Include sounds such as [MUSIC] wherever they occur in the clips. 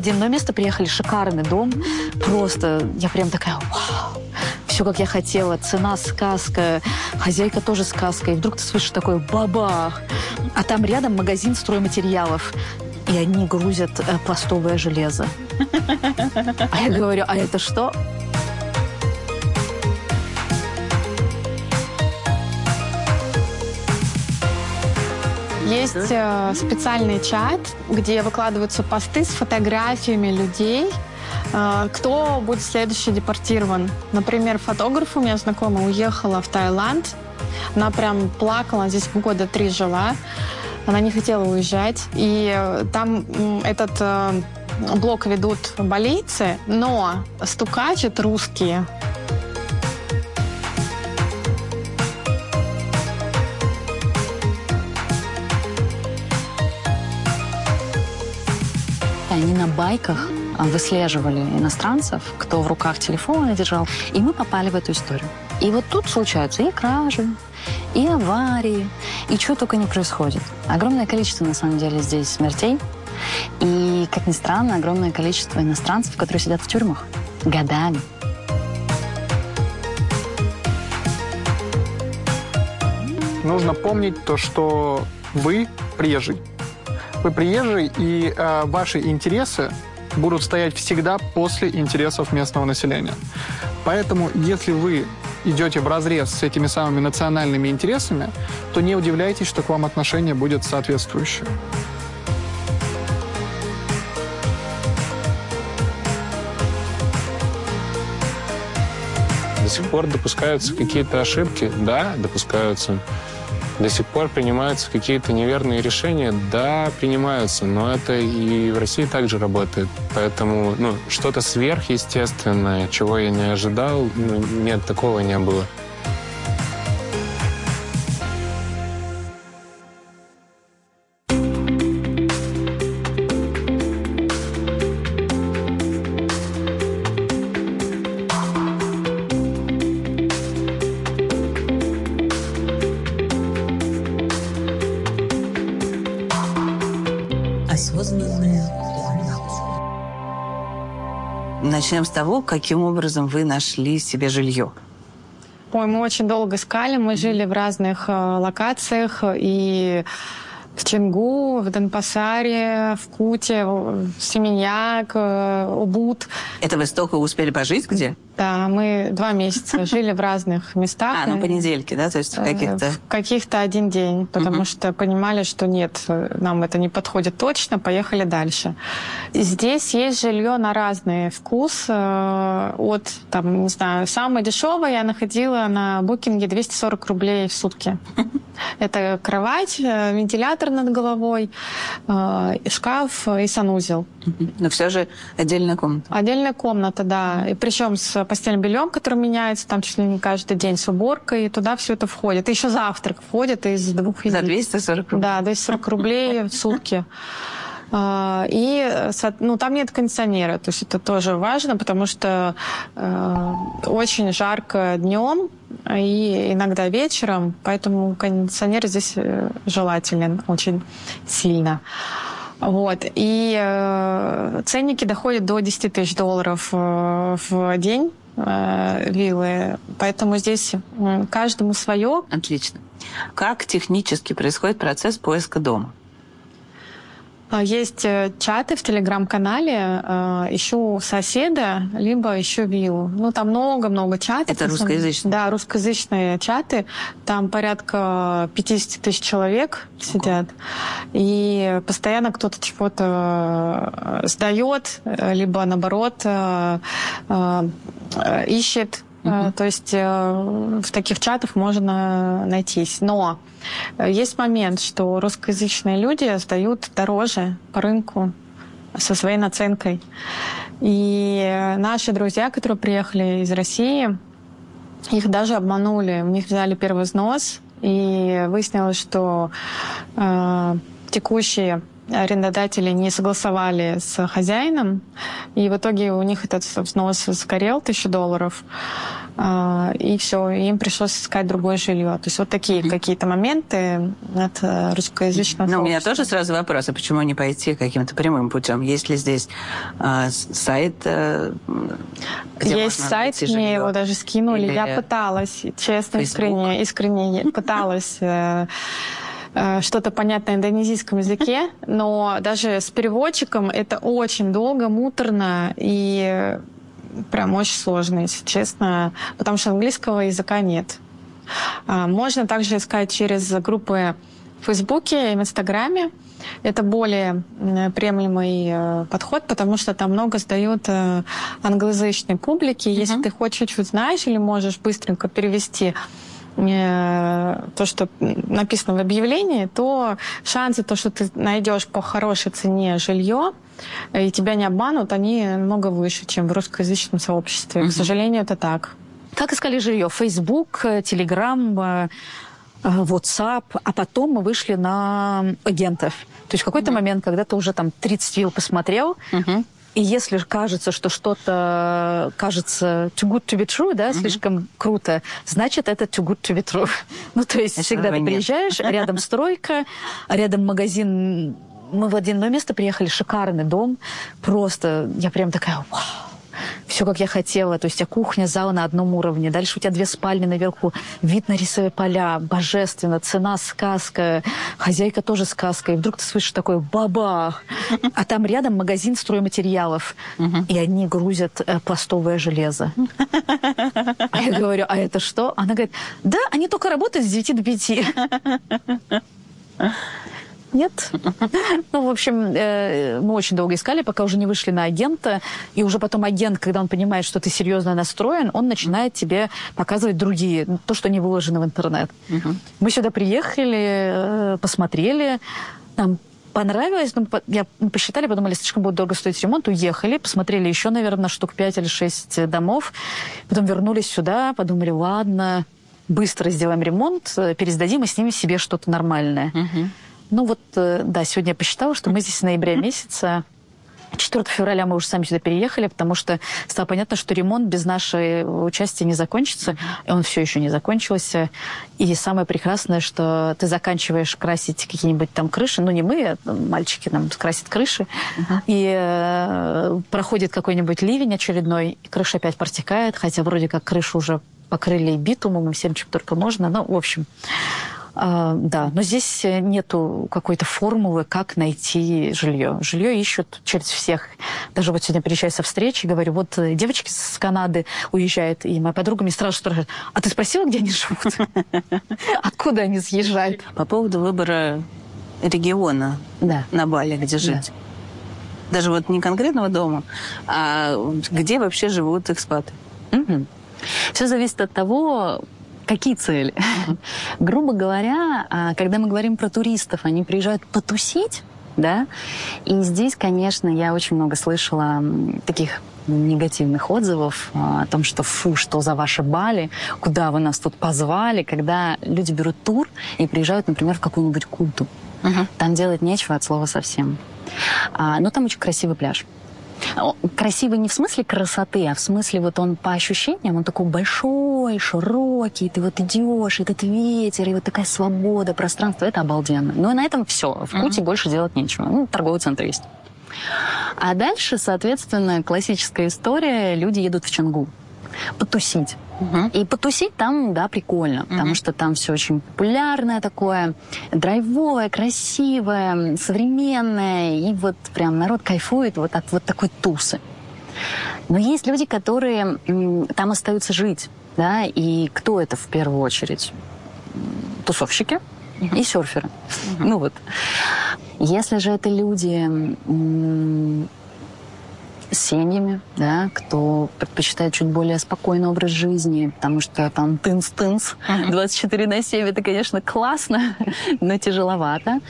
было место, приехали, шикарный дом. Просто я прям такая, вау, все, как я хотела. Цена сказка, хозяйка тоже сказка. И вдруг ты слышишь такой бабах. А там рядом магазин стройматериалов. И они грузят э, пластовое железо. А я говорю, а это что? Есть э, специальный чат, где выкладываются посты с фотографиями людей, э, кто будет следующий депортирован. Например, фотограф у меня знакомая уехала в Таиланд. Она прям плакала, здесь года три жила. Она не хотела уезжать. И э, там этот э, блок ведут болейцы, но стукачат русские. Они на байках а, выслеживали иностранцев, кто в руках телефоны держал, и мы попали в эту историю. И вот тут случаются и кражи, и аварии, и чего только не происходит. Огромное количество, на самом деле, здесь смертей. И, как ни странно, огромное количество иностранцев, которые сидят в тюрьмах годами. Нужно помнить то, что вы приезжий. Вы приезжий, и э, ваши интересы будут стоять всегда после интересов местного населения. Поэтому, если вы идете в разрез с этими самыми национальными интересами, то не удивляйтесь, что к вам отношение будет соответствующее. До сих пор допускаются какие-то ошибки, да, допускаются. До сих пор принимаются какие-то неверные решения, да, принимаются, но это и в России также работает. Поэтому, ну, что-то сверхъестественное, чего я не ожидал, ну, нет, такого не было. Начнем с того, каким образом вы нашли себе жилье. Ой, мы очень долго искали, мы жили в разных э, локациях, и в Чингу, в Денпасаре, в Куте, в Семеньяк, э, Убуд. Это вы столько успели пожить где? Да, мы два месяца [LAUGHS] жили в разных местах. А, ну понедельки, да, то есть в Э, каких-то... В каких-то один день, потому Мгм. что понимали, что нет, э, нам это не подходит точно, поехали дальше. Здесь есть жилье на разный вкус. э, От, там, не знаю, самое дешевое я находила на букинге 240 рублей в сутки. [LAUGHS] Это кровать, вентилятор над головой, шкаф и санузел. Но все же отдельная комната. Отдельная комната, да. И причем с постельным бельем, который меняется там чуть ли не каждый день, с уборкой, и туда все это входит. И еще завтрак входит из двух За единиц. 240 рублей. Да, 240 рублей в сутки. А, И ну, там нет кондиционера, то есть это тоже важно, потому что э, очень жарко днем и иногда вечером, поэтому кондиционер здесь э, желателен очень сильно. Вот. И э, ценники доходят до 10 тысяч долларов э, в день э, виллы. Поэтому здесь каждому свое. Отлично. Как технически происходит процесс поиска дома? А, Есть э, чаты в телеграм-канале. э, Ищу соседа, либо ищу виллу. Ну, там много-много чатов. Это русскоязычные? Да, русскоязычные чаты. Там порядка 50 тысяч человек сидят. И постоянно кто-то чего-то э, сдает, либо наоборот ищет. Э, То есть э, в таких чатах можно найтись. Но есть момент, что русскоязычные люди сдают дороже по рынку со своей наценкой. И наши друзья, которые приехали из России, их даже обманули. У них взяли первый взнос, и выяснилось, что э, текущие арендодатели не согласовали с хозяином, и в итоге у них этот взнос сгорел, тысячу долларов. А, и все, им пришлось искать другое жилье. То есть вот такие mm-hmm. какие-то моменты от э, русскоязычного Ну, у меня тоже сразу вопрос, а почему не пойти каким-то прямым путем? Есть ли здесь э, сайт, э, где Есть сайт, мне его даже скинули. Или... Я пыталась, честно, Facebook? искренне, искренне пыталась э, что-то понять на индонезийском языке, но даже с переводчиком это очень долго, муторно и прям очень сложно, если честно, потому что английского языка нет. А, можно также искать через группы в Фейсбуке и в Инстаграме. Это более приемлемый э, подход, потому что там много сдают э, англоязычной публики. Uh-huh. Если ты хоть чуть-чуть знаешь или можешь быстренько перевести э, то, что написано в объявлении, то шансы, то, что ты найдешь по хорошей цене жилье, и тебя не обманут, они намного выше, чем в русскоязычном сообществе. Угу. К сожалению, это так. Как искали жилье? Facebook, Telegram, WhatsApp, а потом мы вышли на агентов. То есть в какой-то mm момент, когда ты уже там 30 вил посмотрел, mm и если кажется, что что-то кажется too good to be true, да, mm слишком круто, значит, это too good to be true. [LAUGHS] ну, то есть Этого всегда ты нет. приезжаешь, рядом стройка, рядом магазин мы в одно место приехали, шикарный дом, просто я прям такая, вау, все, как я хотела. То есть у тебя кухня, зал на одном уровне. Дальше у тебя две спальни наверху, вид на рисовые поля, божественно, цена сказка, хозяйка тоже сказка. И вдруг ты слышишь такой баба, а там рядом магазин стройматериалов, и они грузят э, пластовое железо. А я говорю, а это что? Она говорит, да, они только работают с 9 до 5. Нет. [LAUGHS] Ну, в общем, э, мы очень долго искали, пока уже не вышли на агента. И уже потом агент, когда он понимает, что ты серьезно настроен, он начинает тебе показывать другие, то, что не выложено в интернет. Мы сюда приехали, э, посмотрели, нам понравилось, ну, я, мы посчитали, подумали, слишком будет дорого стоить ремонт, уехали, посмотрели еще, наверное, штук 5 или 6 домов, потом вернулись сюда, подумали, ладно, быстро сделаем ремонт, э, пересдадим и снимем себе что-то нормальное. Угу. Ну вот, э, да, сегодня я посчитала, что мы здесь с ноября месяца 4 февраля мы уже сами сюда переехали, потому что стало понятно, что ремонт без нашего участия не закончится. И он все еще не закончился. И самое прекрасное, что ты заканчиваешь красить какие-нибудь там крыши. Ну, не мы, а мальчики нам красят крыши. Uh-huh. И э, проходит какой-нибудь ливень очередной, и крыша опять протекает, хотя вроде как крышу уже покрыли битумом и всем, чем только можно. Ну, в общем, а, да, но здесь э, нету какой-то формулы, как найти жилье. Жилье ищут через всех. Даже вот сегодня приезжаю со встречи, говорю, вот э, девочки с Канады уезжают, и моя подруга мне сразу спрашивает, а ты спросила, где они живут? [LAUGHS] Откуда они съезжают? По поводу выбора региона да. на Бали, где жить. Да. Даже вот не конкретного дома, а где вообще живут экспаты. Угу. Все зависит от того, Какие цели? [LAUGHS] Грубо говоря, а, когда мы говорим про туристов, они приезжают потусить, да, и здесь, конечно, я очень много слышала таких негативных отзывов а, о том, что фу, что за ваши Бали, куда вы нас тут позвали, когда люди берут тур и приезжают, например, в какую-нибудь культу. Uh-huh. Там делать нечего от слова совсем. А, но там очень красивый пляж. Красивый не в смысле красоты, а в смысле вот он по ощущениям, он такой большой, широкий, ты вот идешь, этот ветер, и вот такая свобода, пространство, это обалденно. Ну и на этом все. В Кути mm-hmm. больше делать нечего. Ну, торговый центр есть. А дальше, соответственно, классическая история. Люди едут в Чангу потусить. Угу. И потусить там, да, прикольно, угу. потому что там все очень популярное такое, драйвовое, красивое, современное, и вот прям народ кайфует вот от вот такой тусы. Но есть люди, которые там остаются жить, да, и кто это в первую очередь? Тусовщики и серферы. Ну вот. Если же это люди семьями, да, кто предпочитает чуть более спокойный образ жизни, потому что там тынс-тынс, 24 на 7, это, конечно, классно, [LAUGHS] но тяжеловато.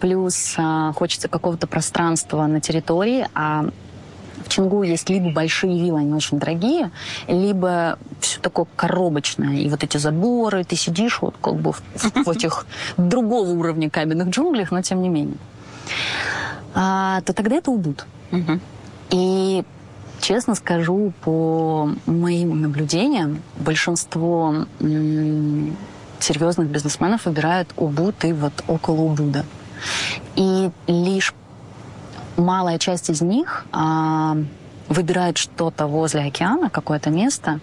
Плюс а, хочется какого-то пространства на территории, а в Чингу есть либо большие виллы, они очень дорогие, либо все такое коробочное. И вот эти заборы, ты сидишь вот как бы в, в [LAUGHS] этих другого уровня каменных джунглях, но тем не менее. А, то тогда это убуд. И Честно скажу, по моим наблюдениям, большинство серьезных бизнесменов выбирают Убуд и вот около Убуда. И лишь малая часть из них а, выбирает что-то возле океана, какое-то место,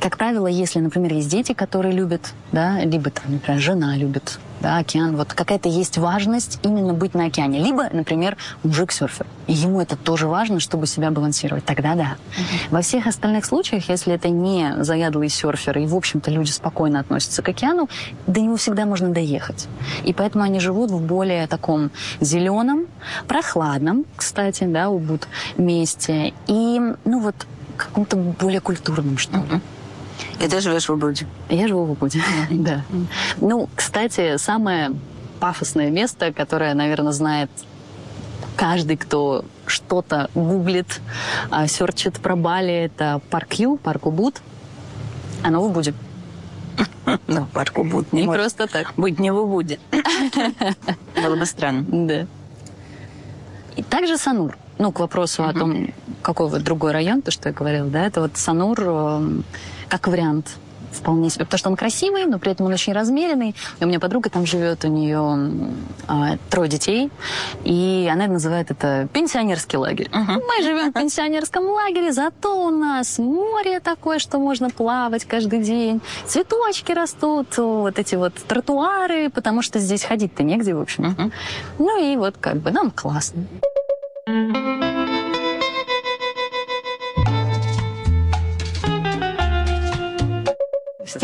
как правило, если, например, есть дети, которые любят, да, либо, там, например, жена любит да, океан, вот какая-то есть важность именно быть на океане. Либо, например, мужик-серфер. И ему это тоже важно, чтобы себя балансировать. Тогда да. Mm-hmm. Во всех остальных случаях, если это не заядлый серфер, и, в общем-то, люди спокойно относятся к океану, до него всегда можно доехать. И поэтому они живут в более таком зеленом, прохладном, кстати, да, убуд месте. И, ну вот, каком-то более культурном, что ли. Mm-hmm. И ты живешь в Убуде? Я живу в Убуде, [LAUGHS] да. Ну, кстати, самое пафосное место, которое, наверное, знает каждый, кто что-то гуглит, а, серчит про Бали, это парк Ю, парк Убуд. Оно в Убуде. [LAUGHS] Ну, парк Убуд не, не просто так. Быть не в Убуде. [LAUGHS] Было бы странно. Да. И также Санур. Ну, к вопросу о том, какой вот другой район, то, что я говорила, да, это вот Санур эм, как вариант вполне себе, потому что он красивый, но при этом он очень размеренный. И у меня подруга там живет, у нее а, трое детей, и она называет это пенсионерский лагерь. Uh-huh. Мы живем в пенсионерском лагере, зато у нас море такое, что можно плавать каждый день, цветочки растут, вот эти вот тротуары, потому что здесь ходить-то негде, в общем. Uh-huh. Ну и вот как бы нам классно.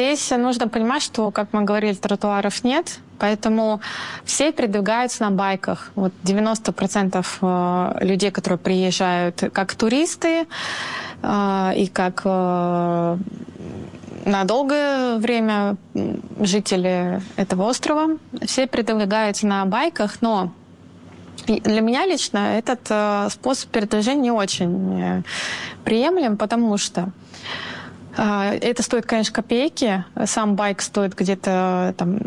Здесь нужно понимать, что, как мы говорили, тротуаров нет, поэтому все передвигаются на байках. Вот 90% э, людей, которые приезжают как туристы э, и как э, на долгое время жители этого острова, все передвигаются на байках, но для меня лично этот способ передвижения не очень приемлем, потому что это стоит, конечно, копейки. Сам байк стоит где-то там,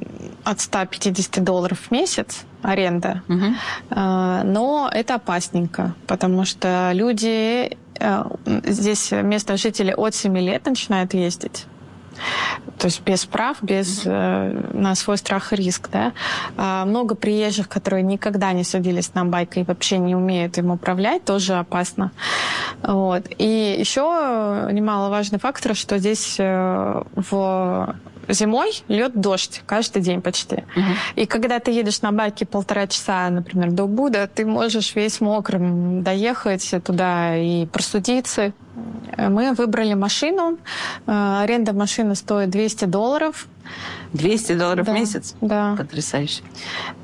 от 150 долларов в месяц аренда. Угу. Но это опасненько, потому что люди, э, здесь местные жители от 7 лет начинают ездить. То есть без прав, без э, на свой страх и риск, да. А много приезжих, которые никогда не садились на байк и вообще не умеют им управлять, тоже опасно. Вот. И еще немаловажный фактор, что здесь э, в зимой лед дождь каждый день почти. Угу. И когда ты едешь на байке полтора часа, например, до Буда, ты можешь весь мокрым доехать туда и простудиться. Мы выбрали машину. Э, аренда машины стоит 200 долларов. 200 долларов да, в месяц? Да. Потрясающе.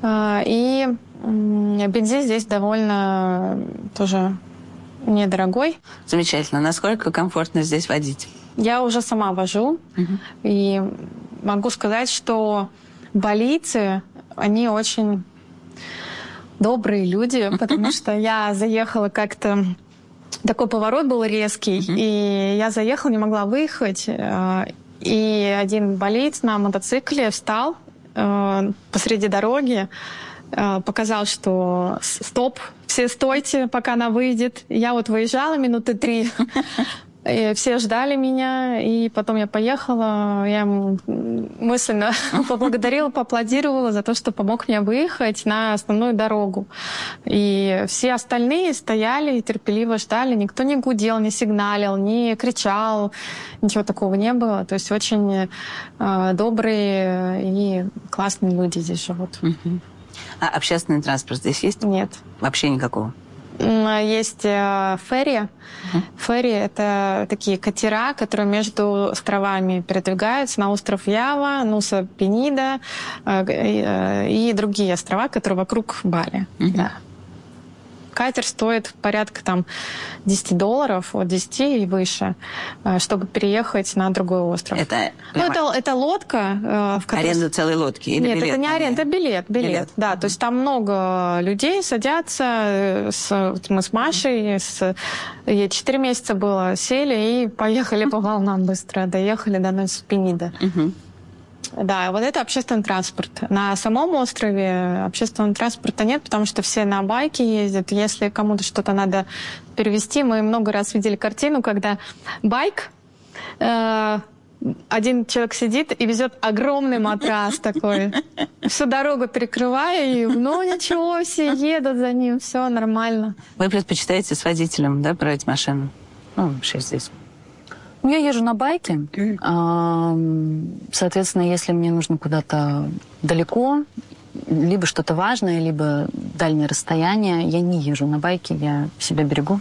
Э, и бензин здесь довольно тоже недорогой. Замечательно. Насколько комфортно здесь водить? Я уже сама вожу. Угу. И могу сказать, что балийцы, они очень добрые люди, [LAUGHS] потому что я заехала как-то такой поворот был резкий, uh-huh. и я заехала, не могла выехать. Э, и один болеец на мотоцикле встал э, посреди дороги, э, показал, что стоп, все стойте, пока она выйдет. Я вот выезжала минуты три. [LAUGHS] И все ждали меня, и потом я поехала. Я мысленно [LAUGHS] поблагодарила, поаплодировала за то, что помог мне выехать на основную дорогу. И все остальные стояли и терпеливо ждали. Никто не гудел, не сигналил, не кричал. Ничего такого не было. То есть очень э, добрые и классные люди здесь живут. А общественный транспорт здесь есть? Нет. Вообще никакого? Есть э, ферри. Ферри — это такие катера, которые между островами передвигаются на остров Ява, Нуса Пенида э, э, и другие острова, которые вокруг Бали. Uh-huh. Да. Катер стоит порядка там 10 долларов, от 10 и выше, э, чтобы переехать на другой остров. Это, ну, это, это лодка. Э, в которой... Аренда целой лодки или Нет, билет? это не аренда, это билет, билет. билет. Да, то есть там много людей садятся. Э, с, мы с Машей, с, ей 4 месяца было, сели и поехали по волнам быстро. Доехали до Нойспенида. Угу. Да, вот это общественный транспорт. На самом острове общественного транспорта нет, потому что все на байке ездят. Если кому-то что-то надо перевести, мы много раз видели картину, когда байк э, один человек сидит и везет огромный матрас такой, всю дорогу перекрывая, и ну ничего, все едут за ним, все нормально. Вы предпочитаете с водителем, да, брать машину? Ну, вообще здесь. Я езжу на байке. Соответственно, если мне нужно куда-то далеко, либо что-то важное, либо дальнее расстояние, я не езжу на байке, я себя берегу.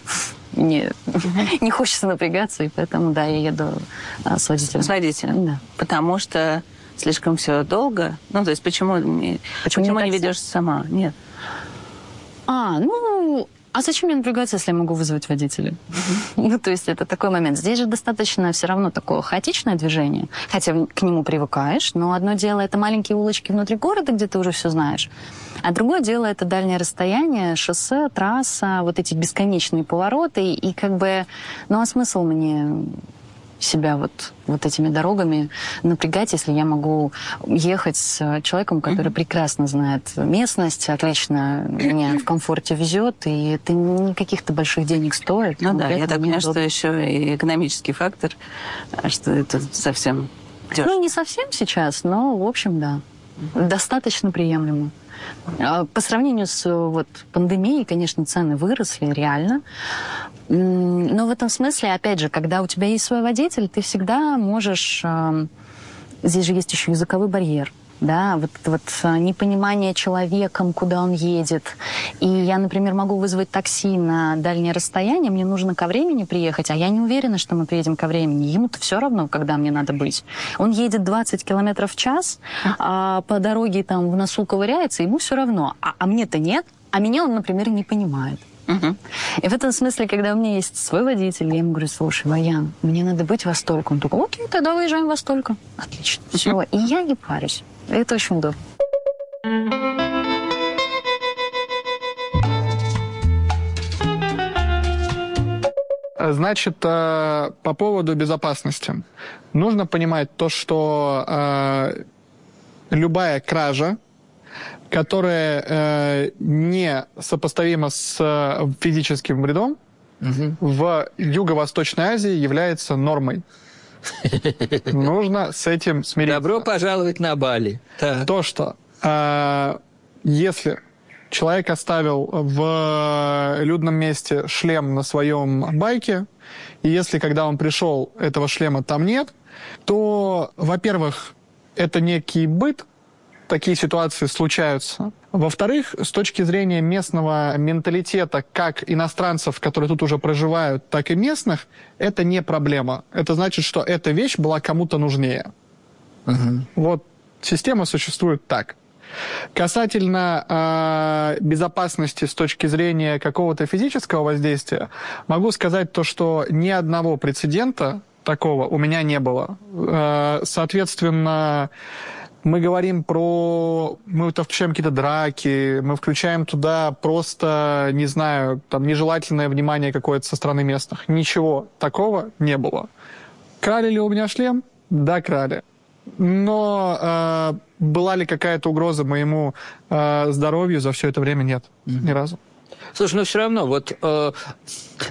Не, [LAUGHS] не хочется напрягаться, и поэтому, да, я еду а, с водителем. С водителем, да. Потому что слишком все долго. Ну, то есть почему, почему, почему не ведешь сама? Нет. А, ну, а зачем мне напрягаться, если я могу вызвать водителя? ну, то есть это такой момент. Здесь же достаточно все равно такое хаотичное движение, хотя к нему привыкаешь, но одно дело это маленькие улочки внутри города, где ты уже все знаешь, а другое дело это дальнее расстояние, шоссе, трасса, вот эти бесконечные повороты, и как бы, ну а смысл мне себя вот, вот этими дорогами напрягать, если я могу ехать с человеком, который mm-hmm. прекрасно знает местность, отлично меня в комфорте везет, и это не каких-то больших денег стоит. Ну да, я так понимаю, что еще и экономический фактор, а что это совсем дешево. Ну, не совсем сейчас, но, в общем, да. Mm-hmm. Достаточно приемлемо. А по сравнению с вот, пандемией, конечно, цены выросли реально. Но в этом смысле, опять же, когда у тебя есть свой водитель, ты всегда можешь... Здесь же есть еще языковой барьер да, вот, вот а, непонимание человеком, куда он едет. И я, например, могу вызвать такси на дальнее расстояние, мне нужно ко времени приехать, а я не уверена, что мы приедем ко времени. Ему-то все равно, когда мне надо быть. Он едет 20 километров в час, а по дороге там в носу ковыряется, ему все равно. А, а мне-то нет, а меня он, например, не понимает. Угу. И в этом смысле, когда у меня есть свой водитель, я ему говорю, слушай, Ваян, мне надо быть во столько. Он такой, окей, тогда выезжаем во столько. Отлично. Все. И я не парюсь. Это очень удобно. Значит, э, по поводу безопасности. Нужно понимать то, что э, любая кража, которая э, не сопоставима с физическим вредом, угу. в Юго-Восточной Азии является нормой. Нужно с этим смириться. Добро пожаловать на Бали. Да. То, что э, если человек оставил в людном месте шлем на своем байке, и если когда он пришел, этого шлема там нет, то, во-первых, это некий быт, такие ситуации случаются. Во-вторых, с точки зрения местного менталитета, как иностранцев, которые тут уже проживают, так и местных, это не проблема. Это значит, что эта вещь была кому-то нужнее. Угу. Вот система существует так. Касательно э, безопасности с точки зрения какого-то физического воздействия, могу сказать то, что ни одного прецедента такого у меня не было. Э, соответственно, мы говорим про... Мы то включаем какие-то драки, мы включаем туда просто, не знаю, там, нежелательное внимание какое-то со стороны местных. Ничего такого не было. Крали ли у меня шлем? Да, крали. Но э, была ли какая-то угроза моему э, здоровью за все это время? Нет, mm-hmm. ни разу. Слушай, но все равно, вот, э,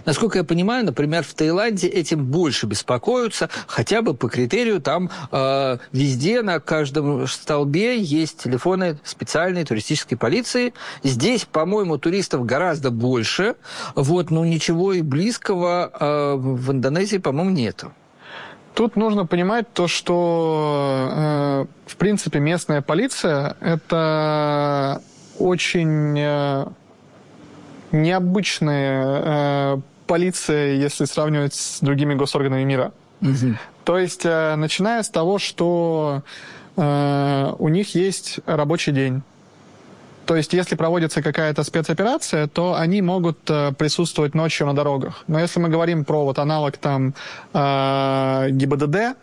насколько я понимаю, например, в Таиланде этим больше беспокоятся, хотя бы по критерию там э, везде на каждом столбе есть телефоны специальной туристической полиции. Здесь, по-моему, туристов гораздо больше, вот, но ничего и близкого э, в Индонезии, по-моему, нету. Тут нужно понимать то, что, э, в принципе, местная полиция – это очень э, необычная э, полиция, если сравнивать с другими госорганами мира. Угу. То есть, э, начиная с того, что э, у них есть рабочий день. То есть, если проводится какая-то спецоперация, то они могут э, присутствовать ночью на дорогах. Но если мы говорим про вот аналог там э, ГИБДД,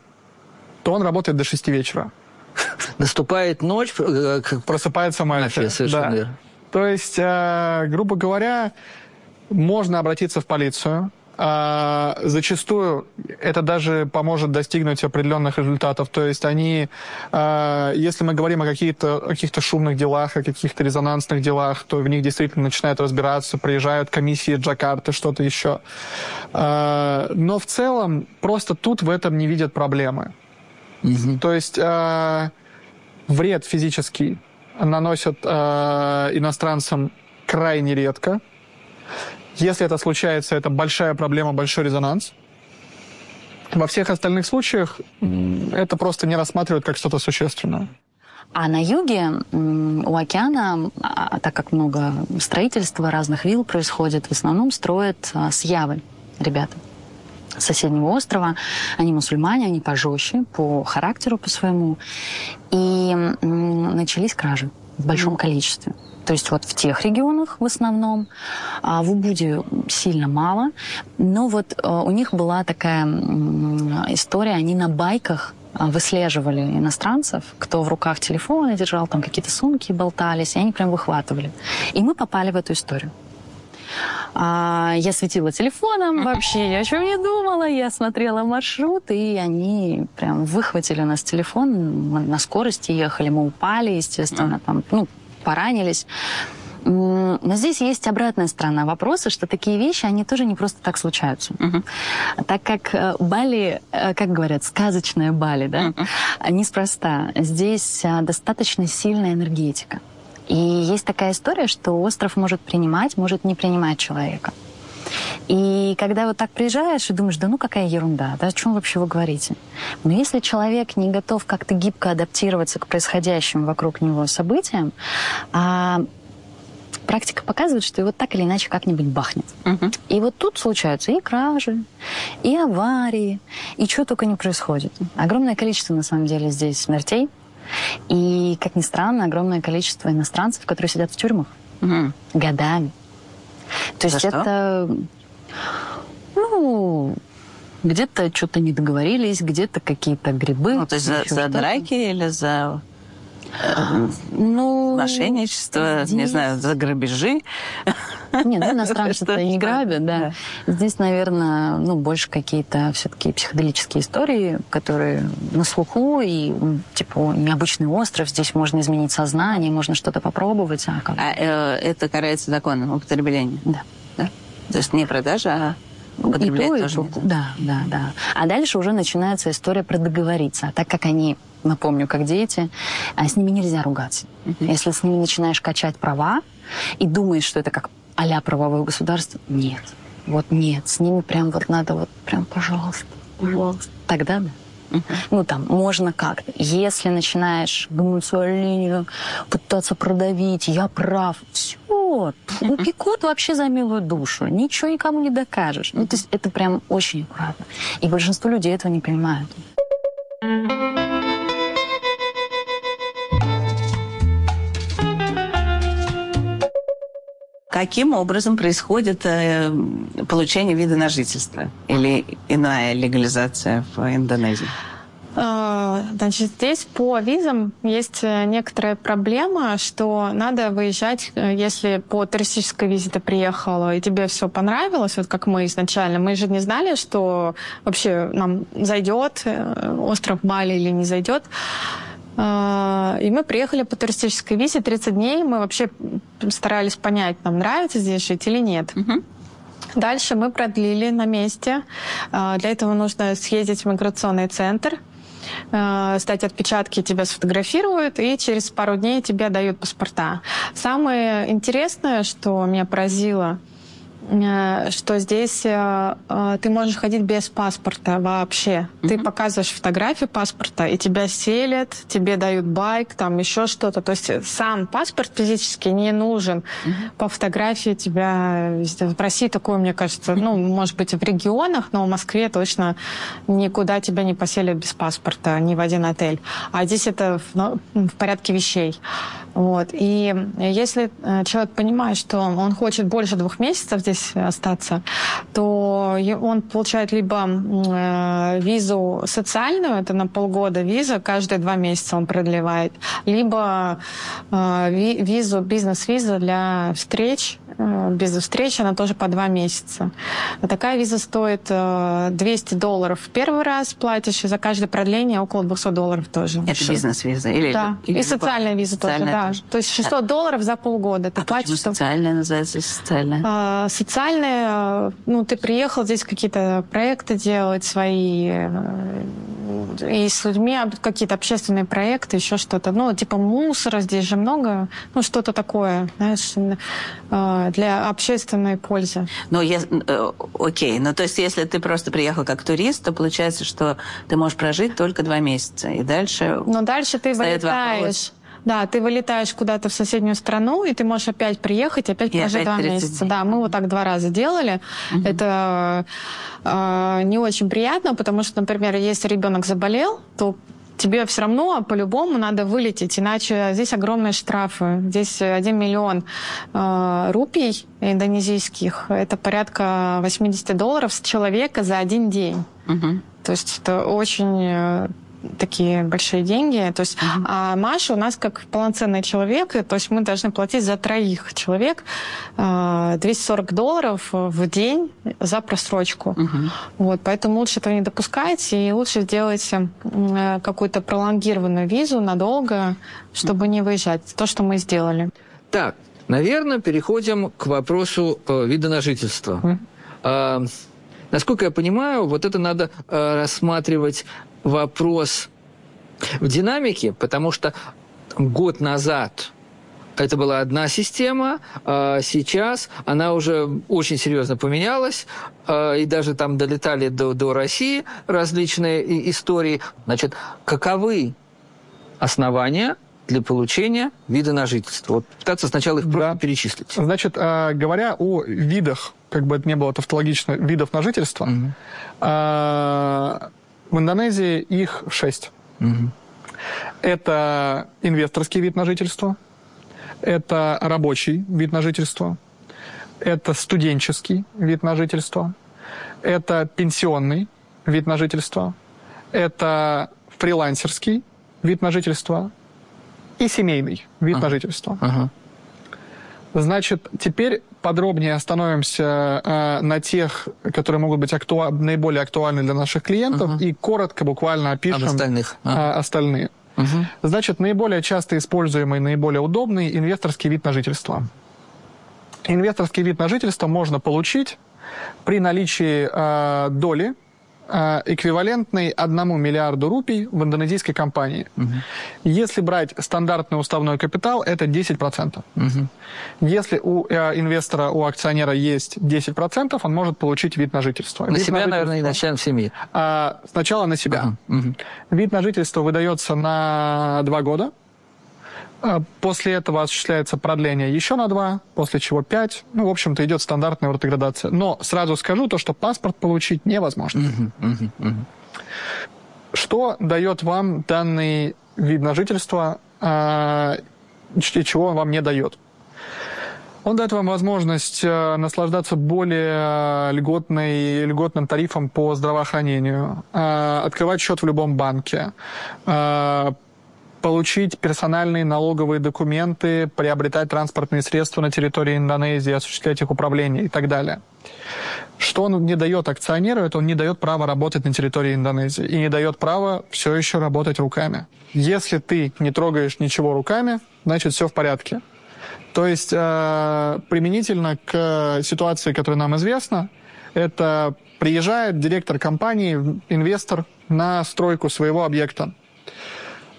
то он работает до 6 вечера. Наступает ночь, э, просыпается мафия. Совершенно да. То есть, э, грубо говоря, можно обратиться в полицию. э, зачастую это даже поможет достигнуть определенных результатов. То есть они, э, если мы говорим о, каких-то, о каких-то шумных делах, о каких-то резонансных делах, то в них действительно начинают разбираться, приезжают комиссии Джакарты, что-то еще. Э, но в целом просто тут в этом не видят проблемы. Mm-hmm. То есть э, вред физический наносят э, иностранцам крайне редко. Если это случается, это большая проблема, большой резонанс. Во всех остальных случаях это просто не рассматривают как что-то существенное. А на юге у океана, а, так как много строительства разных вилл происходит, в основном строят а, с Явы ребята соседнего острова. Они мусульмане, они пожестче по характеру, по своему. И начались кражи в большом количестве. То есть вот в тех регионах в основном, а в Убуде сильно мало. Но вот э, у них была такая история, они на байках э, выслеживали иностранцев, кто в руках телефоны держал, там какие-то сумки болтались, и они прям выхватывали. И мы попали в эту историю. А, я светила телефоном вообще, я о чем не думала. Я смотрела маршрут, и они прям выхватили у нас телефон. Мы на скорости ехали, мы упали, естественно, там, ну, поранились. Но здесь есть обратная сторона вопроса, что такие вещи, они тоже не просто так случаются. Uh-huh. Так как э, Бали, э, как говорят, сказочная Бали, да, uh-huh. неспроста. Здесь э, достаточно сильная энергетика. И есть такая история, что остров может принимать, может не принимать человека. И когда вот так приезжаешь и думаешь, да ну какая ерунда, да о чем вообще вы говорите? Но если человек не готов как-то гибко адаптироваться к происходящим вокруг него событиям, а практика показывает, что его так или иначе как-нибудь бахнет. Угу. И вот тут случаются и кражи, и аварии, и что только не происходит. Огромное количество, на самом деле, здесь смертей. И, как ни странно, огромное количество иностранцев, которые сидят в тюрьмах угу. годами. То есть это... Ну, где-то что-то не договорились, где-то какие-то грибы. Ну, то есть за, за драки или за ну, мошенничество, здесь... не знаю, за грабежи. Нет, ну, иностранцы-то не грабят, да. Здесь, наверное, ну, больше какие-то все-таки психоделические истории, которые на слуху, и, типа, необычный остров, здесь можно изменить сознание, можно что-то попробовать. А, как... а э, это карается законом употребления? Да. да. То есть не продажа, а употреблять и то, тоже и то. Да, да, да. А дальше уже начинается история про договориться. А так как они напомню, как дети, а с ними нельзя ругаться. Uh-huh. Если с ними начинаешь качать права и думаешь, что это как а правовое государство, нет. Вот нет, с ними прям вот надо вот прям, пожалуйста, пожалуйста. Тогда да. Uh-huh. Ну, там, можно как-то. Если начинаешь гнуть свою линию, пытаться продавить, я прав, все, упекут [LAUGHS] вообще за милую душу. Ничего никому не докажешь. Ну, то есть это прям очень аккуратно. И большинство людей этого не понимают. Каким образом происходит э, получение вида на жительство или иная легализация в Индонезии? А, значит, здесь по визам есть э, некоторая проблема, что надо выезжать, э, если по туристической визе ты приехала, и тебе все понравилось, вот как мы изначально. Мы же не знали, что вообще нам зайдет остров Бали или не зайдет. А, и мы приехали по туристической визе 30 дней. Мы вообще старались понять, нам нравится здесь жить или нет. Угу. Дальше мы продлили на месте. А, для этого нужно съездить в миграционный центр, а, сдать отпечатки, тебя сфотографируют, и через пару дней тебе дают паспорта. Самое интересное, что меня поразило – что здесь э, э, ты можешь ходить без паспорта вообще. Mm-hmm. Ты показываешь фотографию паспорта, и тебя селят, тебе дают байк, там еще что-то. То есть сам паспорт физически не нужен. Mm-hmm. По фотографии тебя... В России такое, мне кажется, ну, может быть, в регионах, но в Москве точно никуда тебя не поселят без паспорта, ни в один отель. А здесь это в, ну, в порядке вещей. Вот. И если человек понимает, что он хочет больше двух месяцев здесь остаться, то он получает либо э, визу социальную, это на полгода виза, каждые два месяца он продлевает, либо э, визу, бизнес-виза для встреч, э, без встречи, она тоже по два месяца. Такая виза стоит 200 долларов в первый раз платишь, и за каждое продление около 200 долларов тоже. Это бизнес-виза? Или, да, или и социальная виза социальная тоже, да. То есть 600 долларов за полгода. Ты а платишь, почему социальная называется социальная? А, социальная, ну, ты приехал здесь какие-то проекты делать свои, э, и с людьми какие-то общественные проекты, еще что-то. Ну, типа мусора здесь же много, ну, что-то такое, знаешь, э, для общественной пользы. Ну, я, э, окей, ну, то есть если ты просто приехал как турист, то получается, что ты можешь прожить только два месяца, и дальше... Но дальше ты вылетаешь. Вопрос. Да, ты вылетаешь куда-то в соседнюю страну, и ты можешь опять приехать, опять и прожить два месяца. Дней. Да, мы вот так два раза делали. Угу. Это э, не очень приятно, потому что, например, если ребенок заболел, то тебе все равно по-любому надо вылететь, иначе здесь огромные штрафы. Здесь 1 миллион э, рупий индонезийских, это порядка 80 долларов с человека за один день. Угу. То есть это очень э, такие большие деньги. То есть, uh-huh. а Маша у нас как полноценный человек, то есть мы должны платить за троих человек 240 а, долларов в день за просрочку. Uh-huh. Вот, поэтому лучше этого не допускать и лучше сделать э, какую-то пролонгированную визу надолго, чтобы uh-huh. не выезжать. То, что мы сделали. Так, наверное, переходим к вопросу э, вида на жительство. А, насколько я понимаю, вот это надо э, рассматривать вопрос в динамике, потому что год назад это была одна система, а сейчас она уже очень серьезно поменялась, а, и даже там долетали до, до России различные истории. Значит, каковы основания для получения вида на жительство? Вот пытаться сначала их просто да. перечислить. Значит, а, говоря о видах, как бы это ни было тавтологично, видов на жительство, угу. В Индонезии их шесть. Угу. Это инвесторский вид на жительство, это рабочий вид на жительство, это студенческий вид на жительство, это пенсионный вид на жительство, это фрилансерский вид на жительство и семейный вид ага. на жительство. Ага. Значит, теперь подробнее остановимся э, на тех, которые могут быть актуа- наиболее актуальны для наших клиентов, uh-huh. и коротко буквально опишем Об остальных. Э, остальные. Uh-huh. Значит, наиболее часто используемый, наиболее удобный инвесторский вид на жительство. Инвесторский вид на жительство можно получить при наличии э, доли Э, эквивалентный одному миллиарду рупий в индонезийской компании. Угу. Если брать стандартный уставной капитал, это 10%. Угу. Если у э, инвестора, у акционера есть 10%, он может получить вид на жительство. На вид себя, на наверное, и на член семьи. А, сначала на себя. Угу. Вид на жительство выдается на два года. А, после этого осуществляется продление еще на два, после чего пять. Ну, в общем-то, идет стандартная ортоградация. Но сразу скажу то, что паспорт получить невозможно. Uh-huh, uh-huh, uh-huh. Что дает вам данный вид на жительство а, и чего он вам не дает? Он дает вам возможность э, наслаждаться более льготной, льготным тарифом по здравоохранению, э, открывать счет в любом банке, э, получить персональные налоговые документы, приобретать транспортные средства на территории Индонезии, осуществлять их управление и так далее. Что он не дает акционеру, это он не дает права работать на территории Индонезии и не дает права все еще работать руками. Если ты не трогаешь ничего руками, значит все в порядке. То есть э, применительно к ситуации, которая нам известна, это приезжает директор компании, инвестор на стройку своего объекта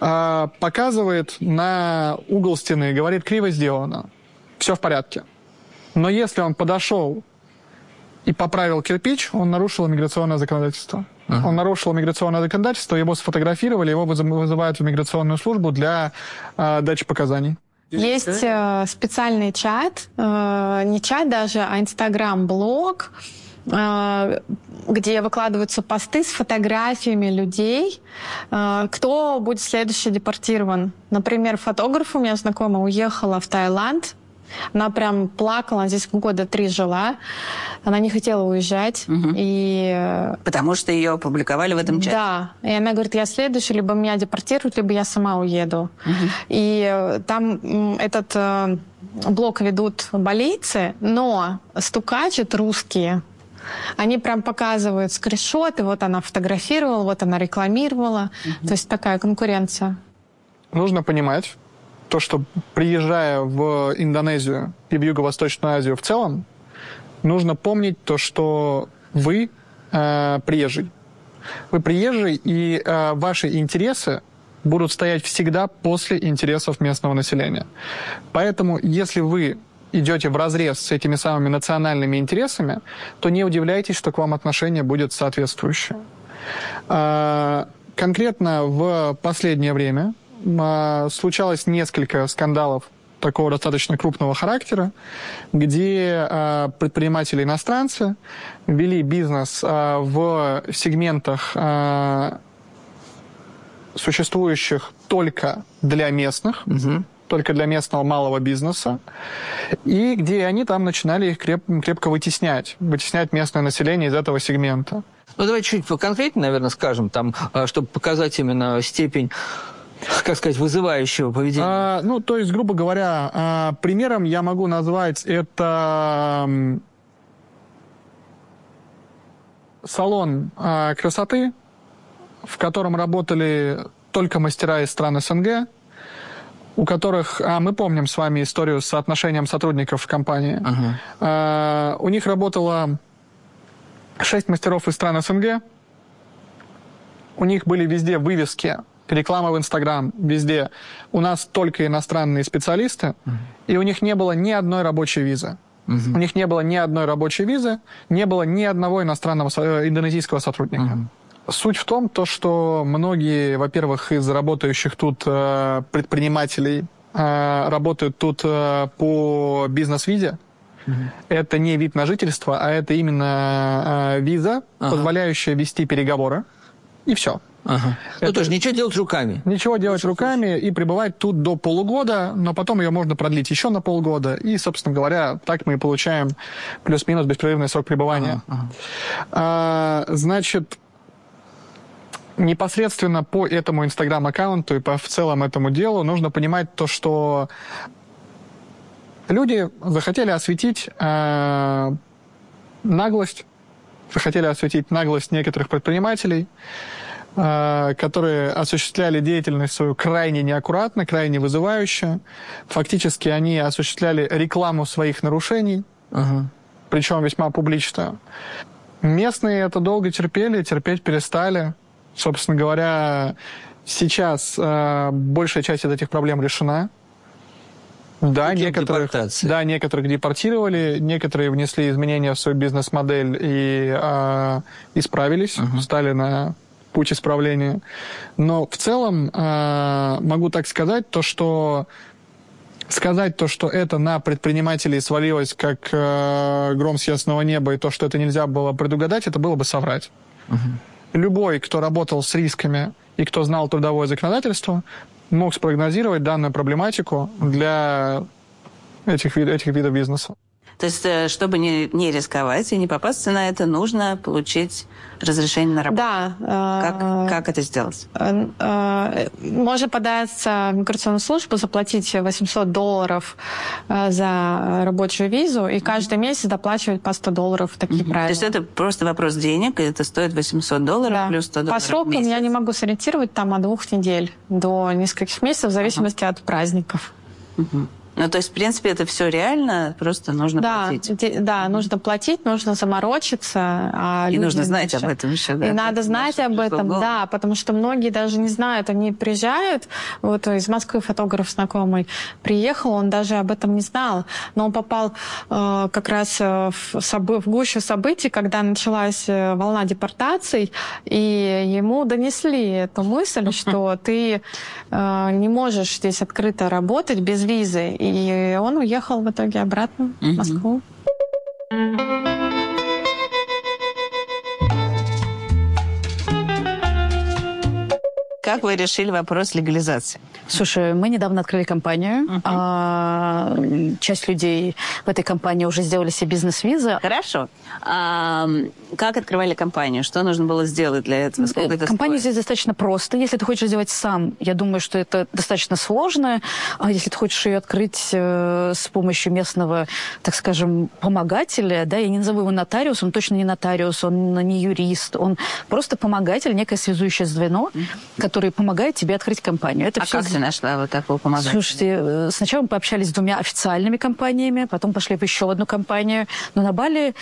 а, показывает на угол стены, говорит, криво сделано, все в порядке. Но если он подошел и поправил кирпич, он нарушил миграционное законодательство. Ага. Он нарушил миграционное законодательство, его сфотографировали, его вызывают в миграционную службу для э, дачи показаний. Есть э, специальный чат, э, не чат даже, а инстаграм-блог, где выкладываются посты с фотографиями людей, а, кто будет следующий депортирован. Например, фотограф у меня знакомая уехала в Таиланд, Она прям плакала, она здесь года три жила. Она не хотела уезжать. Угу. И... Потому что ее опубликовали в этом чате? Да. И она говорит, я следующий, либо меня депортируют, либо я сама уеду. Угу. И э, там этот э, блок ведут болейцы, но стукачат русские. Они прям показывают скриншоты, вот она фотографировала, вот она рекламировала. Угу. То есть такая конкуренция. Нужно понимать, то, что приезжая в Индонезию и в Юго-Восточную Азию в целом, нужно помнить то, что вы э, приезжий. Вы приезжий, и э, ваши интересы будут стоять всегда после интересов местного населения. Поэтому, если вы идете в разрез с этими самыми национальными интересами, то не удивляйтесь, что к вам отношение будет соответствующее. Э, конкретно в последнее время а, случалось несколько скандалов такого достаточно крупного характера, где э, предприниматели иностранцы вели бизнес в сегментах, существующих только для местных, угу. Только для местного малого бизнеса, и где они там начинали их креп, крепко вытеснять, вытеснять местное население из этого сегмента. Ну, давайте чуть поконкретнее, наверное, скажем, там, чтобы показать именно степень как сказать, вызывающего поведения? А, ну, то есть, грубо говоря, а, примером я могу назвать это салон а, красоты, в котором работали только мастера из стран СНГ, у которых, а мы помним с вами историю с соотношением сотрудников в компании. Uh-huh. А, у них работало шесть мастеров из стран СНГ. У них были везде вывески реклама в Инстаграм, везде. У нас только иностранные специалисты, mm-hmm. и у них не было ни одной рабочей визы. Mm-hmm. У них не было ни одной рабочей визы, не было ни одного иностранного, э, индонезийского сотрудника. Mm-hmm. Суть в том, то, что многие, во-первых, из работающих тут э, предпринимателей э, работают тут э, по бизнес-визе. Mm-hmm. Это не вид на жительство, а это именно э, виза, ага. позволяющая вести переговоры. И все. Ага. Это... Ну, то есть ничего делать руками. Ничего делать руками и пребывать тут до полугода, но потом ее можно продлить еще на полгода. И, собственно говоря, так мы и получаем плюс-минус беспрерывный срок пребывания. Ага, ага. А, значит, непосредственно по этому инстаграм-аккаунту и по в целом этому делу нужно понимать то, что люди захотели осветить э, наглость, захотели осветить наглость некоторых предпринимателей, а, которые осуществляли деятельность свою крайне неаккуратно, крайне вызывающе. Фактически они осуществляли рекламу своих нарушений, uh-huh. причем весьма публично. Местные это долго терпели, терпеть перестали. Собственно говоря, сейчас э, большая часть из этих проблем решена. Да, некоторых, да, некоторых депортировали, некоторые внесли изменения в свою бизнес-модель и э, исправились, uh-huh. стали на путь исправления. Но в целом э, могу так сказать, то, что сказать то, что это на предпринимателей свалилось как э, гром с ясного неба, и то, что это нельзя было предугадать, это было бы соврать. Угу. Любой, кто работал с рисками и кто знал трудовое законодательство, мог спрогнозировать данную проблематику для этих, этих видов бизнеса. То есть, э, чтобы не, не рисковать и не попасться на это, нужно получить разрешение на работу. Да. Как, э, как это сделать? Э, можно податься в миграционную службу, заплатить 800 долларов за рабочую визу и каждый месяц доплачивать по 100 долларов такие mm-hmm. правила. То есть это просто вопрос денег, и это стоит 800 долларов да. плюс 100 долларов По срокам я не могу сориентировать там от двух недель до нескольких месяцев в зависимости uh-huh. от праздников. Uh-huh. Ну, то есть, в принципе, это все реально, просто нужно да, платить. Де, да, нужно платить, нужно заморочиться. А и нужно знать об этом еще, да? И надо знать об этом, да, потому что многие даже не знают, они приезжают, вот из Москвы фотограф знакомый приехал, он даже об этом не знал, но он попал э, как раз э, в, собы, в гущу событий, когда началась э, волна депортаций, и ему донесли эту мысль, [LAUGHS] что ты э, не можешь здесь открыто работать без визы, и он уехал в итоге обратно в Москву. Как вы решили вопрос легализации? Слушай, мы недавно открыли компанию. Uh-huh. А, часть людей в этой компании уже сделали себе бизнес-визы. Хорошо. А, как открывали компанию? Что нужно было сделать для этого? Сколько это Компанию стоит? здесь достаточно просто. Если ты хочешь сделать сам, я думаю, что это достаточно сложно. А если ты хочешь ее открыть э, с помощью местного, так скажем, помогателя, да, я не назову его нотариус, он точно не нотариус, он не юрист, он просто помогатель, некое связующее звено, mm-hmm. Который помогает тебе открыть компанию. Это а все... как ты нашла вот такого помогателя? Слушайте, э, сначала мы пообщались с двумя официальными компаниями, потом пошли в еще одну компанию, но на Бали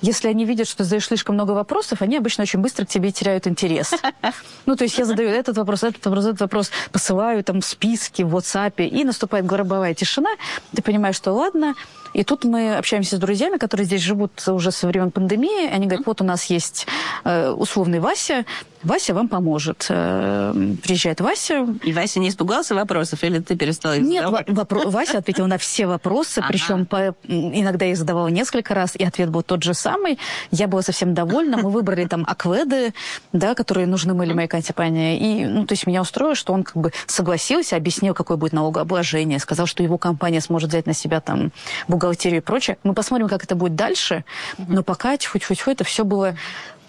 если они видят, что ты задаешь слишком много вопросов, они обычно очень быстро к тебе теряют интерес. [LAUGHS] Ну, то есть я задаю этот вопрос, этот вопрос, этот вопрос, посылаю там списки в WhatsApp, и наступает гробовая тишина. Ты понимаешь, что ладно, и тут мы общаемся с друзьями, которые здесь живут уже со времен пандемии. Они говорят, вот у нас есть э, условный Вася, Вася вам поможет. Э, приезжает Вася. И Вася не испугался вопросов, или ты перестала их Нет, вопро- Вася ответил на все вопросы, ага. причем по, иногда я их задавала несколько раз, и ответ был тот же самый. Я была совсем довольна. Мы выбрали там акведы, да, которые нужны были моей компании. И, ну, то есть меня устроило, что он как бы согласился, объяснил, какое будет налогообложение, сказал, что его компания сможет взять на себя там бухгалтерию и прочее. Мы посмотрим, как это будет дальше, но пока тьфу-тьфу-тьфу, это все было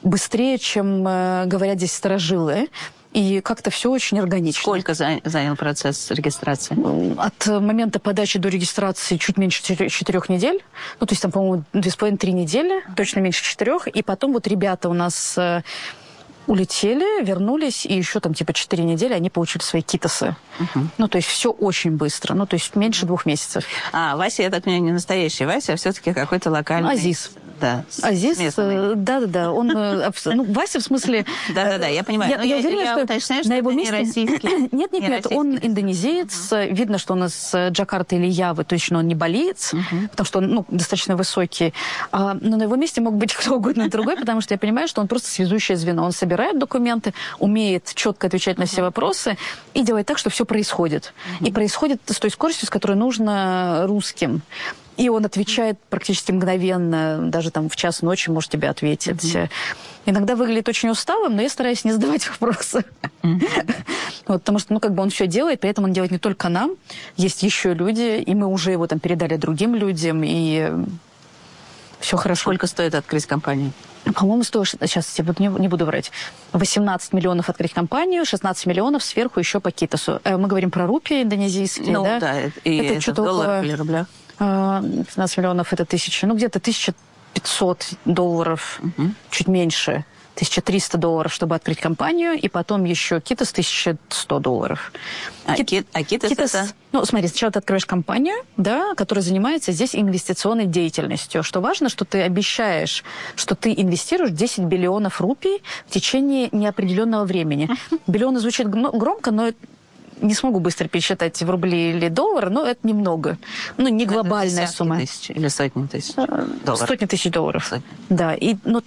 быстрее, чем э, говорят здесь сторожилы. И как-то все очень органично. Сколько занял процесс регистрации? От момента подачи до регистрации чуть меньше четырех недель. Ну, то есть там, по-моему, две с половиной-три недели, точно меньше четырех. И потом вот ребята у нас э, улетели, вернулись, и еще там типа 4 недели они получили свои китосы. Угу. Ну, то есть все очень быстро, ну, то есть меньше двух месяцев. А, Вася, я так понимаю, не настоящий Вася, а все-таки какой-то локальный... Азиз. Да. Азиз, э, да-да-да, он... Э, [LAUGHS] ну, Вася в смысле... Да-да-да, я понимаю. Я, я уверена, что уточняю, что на его месте... российский. [CLEARS THROAT] Нет, нет, нет, он индонезиец, видно, что он из э, Джакарты или Явы, точно он не болеец, потому что он ну, достаточно высокий. А, но на его месте мог быть [LAUGHS] кто угодно другой, потому что я понимаю, что он просто связующее звено. Он собирает собирает документы, умеет четко отвечать на все вопросы и делает так, что все происходит. И происходит с той скоростью, с которой нужно русским. И он отвечает практически мгновенно, даже там в час ночи может тебе ответить. Mm-hmm. Иногда выглядит очень усталым, но я стараюсь не задавать [LAUGHS] вопросы. Mm-hmm. вот, потому что, ну, как бы он все делает, поэтому он делает не только нам, есть еще люди, и мы уже его там передали другим людям, и все хорошо. Сколько стоит открыть компанию? По-моему, стоит, сейчас я не, не буду врать, 18 миллионов открыть компанию, 16 миллионов сверху еще по Китасу. Э, мы говорим про рупии индонезийские, ну, да? да, и это, это что-то в долларах около, или рублях? 15 э, миллионов это тысяча, ну где-то 1500 долларов, угу. чуть меньше. 1300 долларов, чтобы открыть компанию, и потом еще Китас 1100 долларов. А, Кит, а Китас, Китас это? Ну, смотри, сначала ты открываешь компанию, да, которая занимается здесь инвестиционной деятельностью. Что важно, что ты обещаешь, что ты инвестируешь 10 биллионов рупий в течение неопределенного времени. Биллионы звучит громко, но не смогу быстро пересчитать в рубли или доллары, но это немного. Ну, не глобальная сумма. Тысяч или сотни тысяч э, долларов. Сотни тысяч долларов. Сотни. Да. И ну,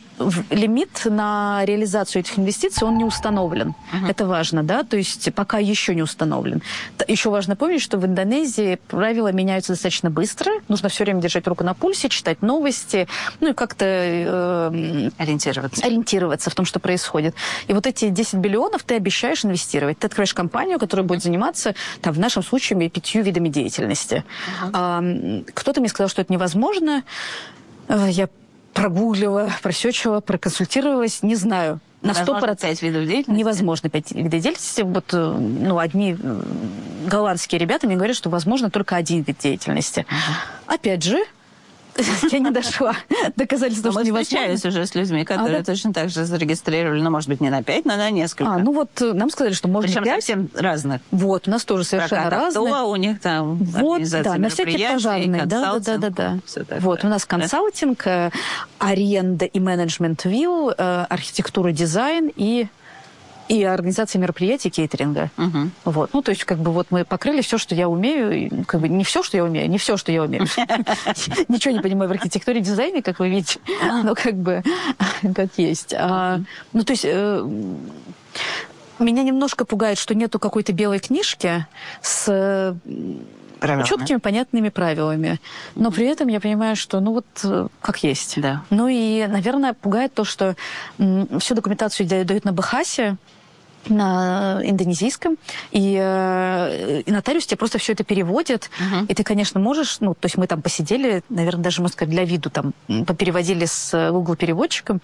лимит на реализацию этих инвестиций, он не установлен. Угу. Это важно, да? То есть пока еще не установлен. Еще важно помнить, что в Индонезии правила меняются достаточно быстро. Нужно все время держать руку на пульсе, читать новости, ну и как-то... Э, ориентироваться. Ориентироваться в том, что происходит. И вот эти 10 биллионов ты обещаешь инвестировать. Ты открываешь компанию, которая будет заниматься, там, в нашем случае, пятью видами деятельности. Uh-huh. А, кто-то мне сказал, что это невозможно. А, я прогуглила, просечила, проконсультировалась, не знаю. На сто процентов видов деятельности? Невозможно пять видов деятельности. Вот, э, ну, одни э, голландские ребята мне говорят, что возможно только один вид деятельности. Uh-huh. Опять же, я не дошла. Доказательства, что невозможно. Мы встречались уже с людьми, которые а, точно так же зарегистрировали, ну, может быть, не на пять, но на несколько. А, ну вот э, нам сказали, что можно Причем совсем разных. Вот, у нас тоже совершенно разные. у них там Вот, да, на всякие пожарные. Да, да, да, да. Вот, у нас консалтинг, э, аренда и менеджмент вилл, э, архитектура, дизайн и и организация мероприятий кейтеринга. Угу. Вот. Ну, то есть, как бы вот мы покрыли все, что я умею. Как бы не все, что я умею, не все, что я умею. [LAUGHS] Ничего не понимаю в архитектуре и дизайне, как вы видите. Но как бы [LAUGHS] как есть. А, ну, то есть э, меня немножко пугает, что нету какой-то белой книжки с Правильно. четкими, понятными правилами. Но при этом я понимаю, что ну вот э, как есть. Да. Ну и, наверное, пугает то, что всю документацию дают на Бахасе, на индонезийском, и, э, и нотариус тебе просто все это переводит, uh-huh. и ты, конечно, можешь, ну, то есть мы там посидели, наверное, даже, можно сказать, для виду там попереводили с Google переводчиком,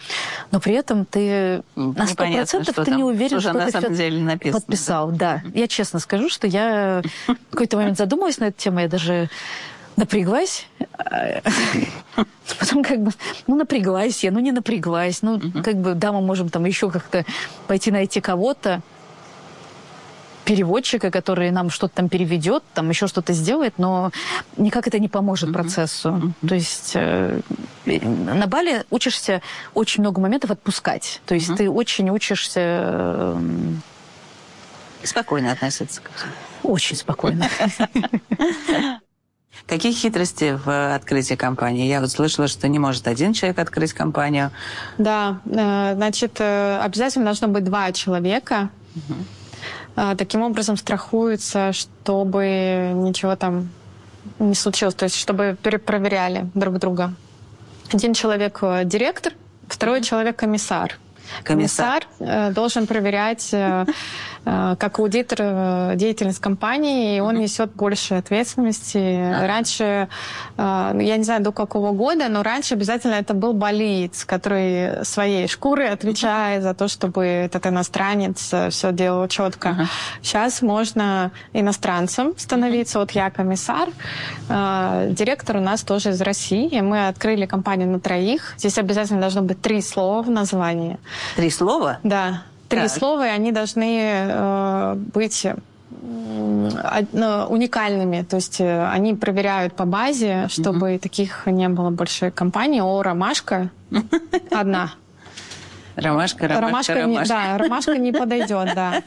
но при этом ты на сто процентов ты там, не уверен, что, что на ты самом деле написано. подписал. Да. да. Я честно скажу, что я в какой-то момент задумалась на эту тему, я даже напряглась. [LAUGHS] Потом как бы, ну, напряглась я, ну, не напряглась. Ну, как бы, да, мы можем там еще как-то пойти найти кого-то, переводчика, который нам что-то там переведет, там еще что-то сделает, но никак это не поможет процессу. То есть э, на Бали учишься очень много моментов отпускать. То есть ты очень учишься... Э, спокойно относиться к этому. Очень спокойно. [LAUGHS] Какие хитрости в открытии компании? Я вот слышала, что не может один человек открыть компанию. Да, э, значит, э, обязательно должно быть два человека. Угу. Таким образом страхуется, чтобы ничего там не случилось, то есть чтобы перепроверяли друг друга. Один человек директор, второй человек комиссар. Комиссар, комиссар должен проверять Э, [LAUGHS] как аудитор э, деятельность компании, и он несет больше ответственности. Раньше, э, я не знаю до какого года, но раньше обязательно это был болиец, который своей шкурой отвечает за то, чтобы этот иностранец все делал четко. Uh-huh. Сейчас можно иностранцем становиться. Вот я комиссар, директор у нас тоже из России. Мы открыли компанию на троих. Здесь обязательно должно быть три слова в названии. Три слова? Да три так. слова, и они должны э, быть ну, уникальными. То есть э, они проверяют по базе, чтобы mm-hmm. таких не было больше компаний. О, ромашка [LAUGHS] одна. Ромашка, ромашка, ромашка, ромашка. Не, да, ромашка не подойдет, да,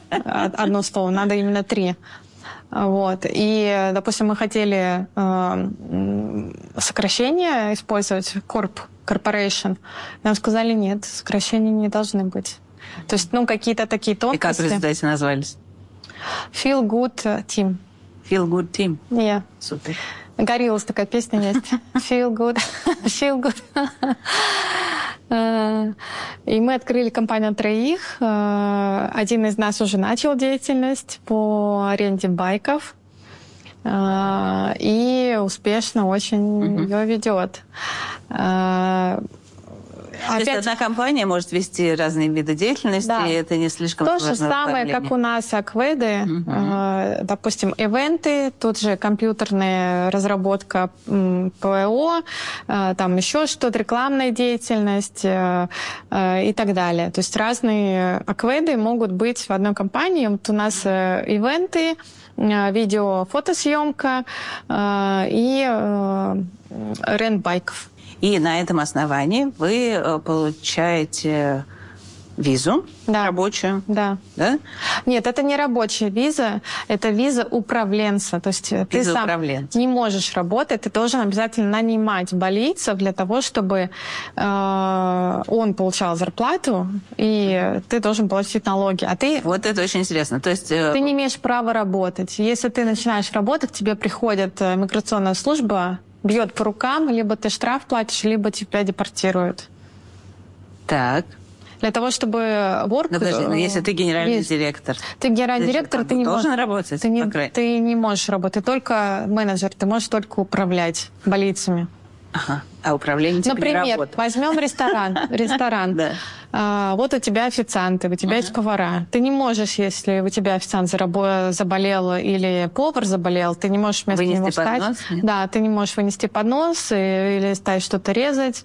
одно слово, надо именно три. Вот. И, допустим, мы хотели э, сокращение использовать, corp, corporation. Нам сказали, нет, сокращения не должны быть. То есть, ну, какие-то такие тонкости. И как в результате назвались? Feel Good Team. Feel Good Team? Yeah. Супер. Гориллас такая песня есть. Feel Good. Feel Good. Э, и мы открыли компанию троих. Э, один из нас уже начал деятельность по аренде байков э, и успешно очень ее ведет. Опять... То есть одна компания может вести разные виды деятельности, да. и это не слишком То же самое, как у нас Акведы, угу. э, допустим, ивенты, тут же компьютерная разработка ПО, э, там еще что-то, рекламная деятельность э, и так далее. То есть разные Акведы могут быть в одной компании. Вот у нас ивенты, видео, фотосъемка и рент байков. И на этом основании вы э, получаете визу да. рабочую. Да. да. Нет, это не рабочая виза, это виза управленца. То есть виза ты сам управленца. не можешь работать, ты должен обязательно нанимать болицев для того, чтобы э, он получал зарплату, и ты должен платить налоги. А ты... Вот это очень интересно. То есть... Э... Ты не имеешь права работать. Если ты начинаешь работать, тебе приходит э, миграционная служба, бьет по рукам, либо ты штраф платишь, либо тебя депортируют. Так. Для того, чтобы ворк... Но подожди, но если ты генеральный есть. директор... Ты генеральный директор, ты не должен можешь... работать, ты не, ты не можешь работать, ты только менеджер, ты можешь только управлять больницами. Ага. А управление типа Например, возьмем ресторан. [LAUGHS] Ресторан. А, вот у тебя официанты, у тебя есть повара. Ты не можешь, если у тебя официант заболел или повар заболел, ты не можешь вместо вынести него встать. Поднос, да, ты не можешь вынести поднос или стать что-то резать.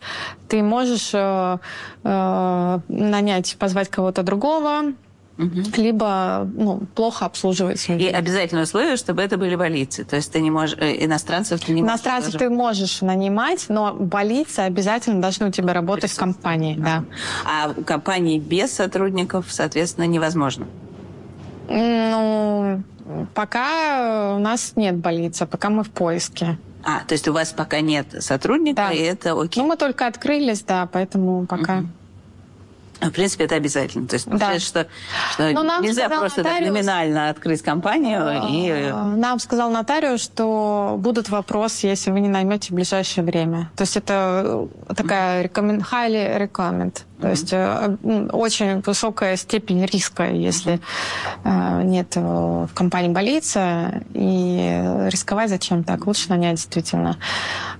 Ты можешь э, э, нанять, позвать кого-то другого, угу. либо ну, плохо обслуживается. И обязательное условие, чтобы это были больницы. То есть ты не можешь, э, иностранцев ты не иностранцев можешь... ты можешь нанимать, но больницы обязательно должны у тебя работать в компании. Да. А компании без сотрудников, соответственно, невозможно? Ну, пока у нас нет больницы, пока мы в поиске. А, то есть у вас пока нет сотрудника, да. и это окей? Ну, мы только открылись, да, поэтому пока... Угу. В принципе, это обязательно. То есть, да. что, что Но нам нельзя просто нотариус, так номинально открыть компанию и... Э, нам сказал нотариус, что будут вопросы, если вы не наймете в ближайшее время. То есть это э, такая recommend, highly recommend. То есть э, очень высокая степень риска, если нет в компании больницы, и рисковать зачем так? Лучше нанять действительно.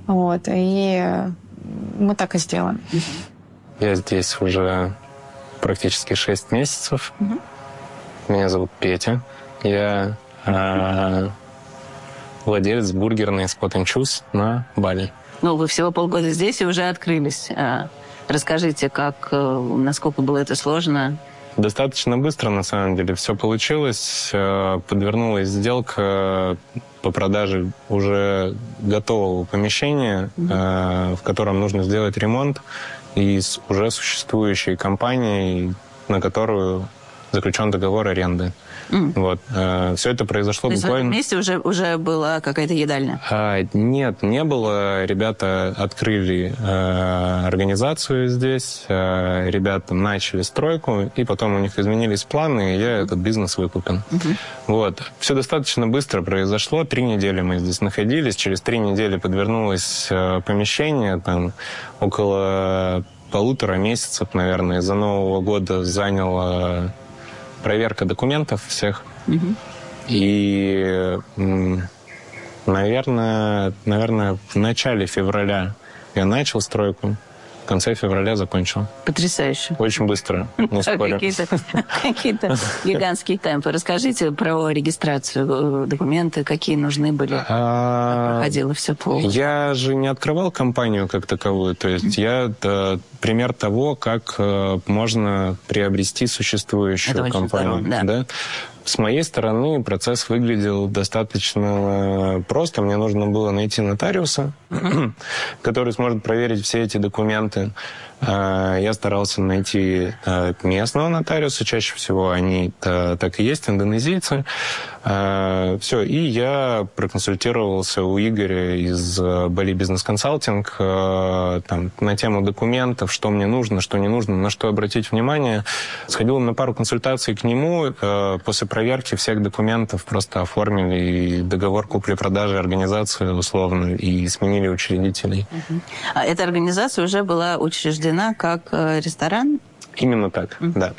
Вот. И мы так и сделаем. Я здесь уже практически 6 месяцев. Угу. Меня зовут Петя. Я э, владелец бургерной Spot and Choose на Бали. Ну, вы всего полгода здесь и уже открылись. А, расскажите, как, э, насколько было это сложно? Достаточно быстро, на самом деле, все получилось. Э, подвернулась сделка по продаже уже готового помещения, mm-hmm. в котором нужно сделать ремонт и с уже существующей компанией, на которую заключен договор аренды. Mm. Вот. Э, все это произошло То буквально... в этом месте уже, уже была какая-то едальня? А, нет, не было. Ребята открыли э, организацию здесь, э, ребята начали стройку, и потом у них изменились планы, и я этот бизнес выкупил. Mm-hmm. Вот. Все достаточно быстро произошло. Три недели мы здесь находились. Через три недели подвернулось э, помещение, там около полутора месяцев, наверное, из-за Нового года заняло проверка документов всех. Угу. И, наверное, наверное, в начале февраля я начал стройку в конце февраля закончил. Потрясающе. Очень быстро, не [LAUGHS] спорю. Какие-то гигантские темпы. Расскажите про регистрацию, э, документы, какие нужны были, а, проходило все по... Я же не открывал компанию как таковую, то есть я пример того, как э, можно приобрести существующую компанию. Да. С моей стороны процесс выглядел достаточно просто. Мне нужно было найти нотариуса, [CLEARS THROAT] который сможет проверить все эти документы. А, я старался найти э, местного нотариуса. Чаще всего они так и есть, индонезийцы. А, Все, и я проконсультировался у Игоря из Бали Бизнес Консалтинг на тему документов, что мне нужно, что не нужно, на что обратить внимание. Сходил на пару консультаций к нему. После проверки всех документов просто оформили договор купли-продажи организации условно и сменили учредителей. А эта организация уже была учреждена как э, ресторан? Именно так, mm-hmm. да.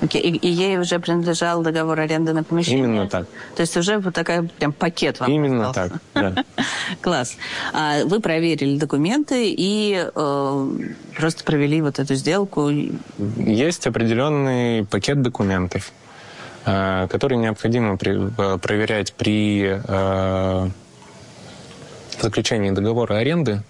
Okay. И, и ей уже принадлежал договор аренды на помещение? Именно так. То есть уже вот такая прям пакет вам Именно остался. так, да. [LAUGHS] Класс. А вы проверили документы и э, просто провели вот эту сделку? Есть определенный пакет документов, э, который необходимо при, э, проверять при э, заключении договора аренды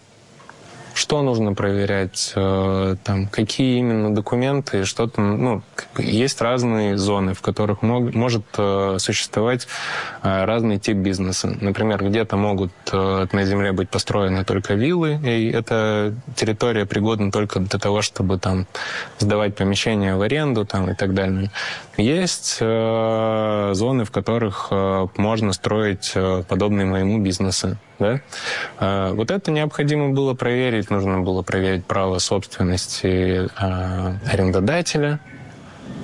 что нужно проверять, э, там, какие именно документы, что там, ну, есть разные зоны, в которых мог, может э, существовать э, разный тип бизнеса. Например, где-то могут на земле быть построены только виллы, и эта территория пригодна только для того, чтобы там сдавать помещения в аренду там, и так далее. Есть зоны, в которых можно строить подобные моему бизнесы. Да? Вот это необходимо было проверить нужно было проверить право собственности э, арендодателя,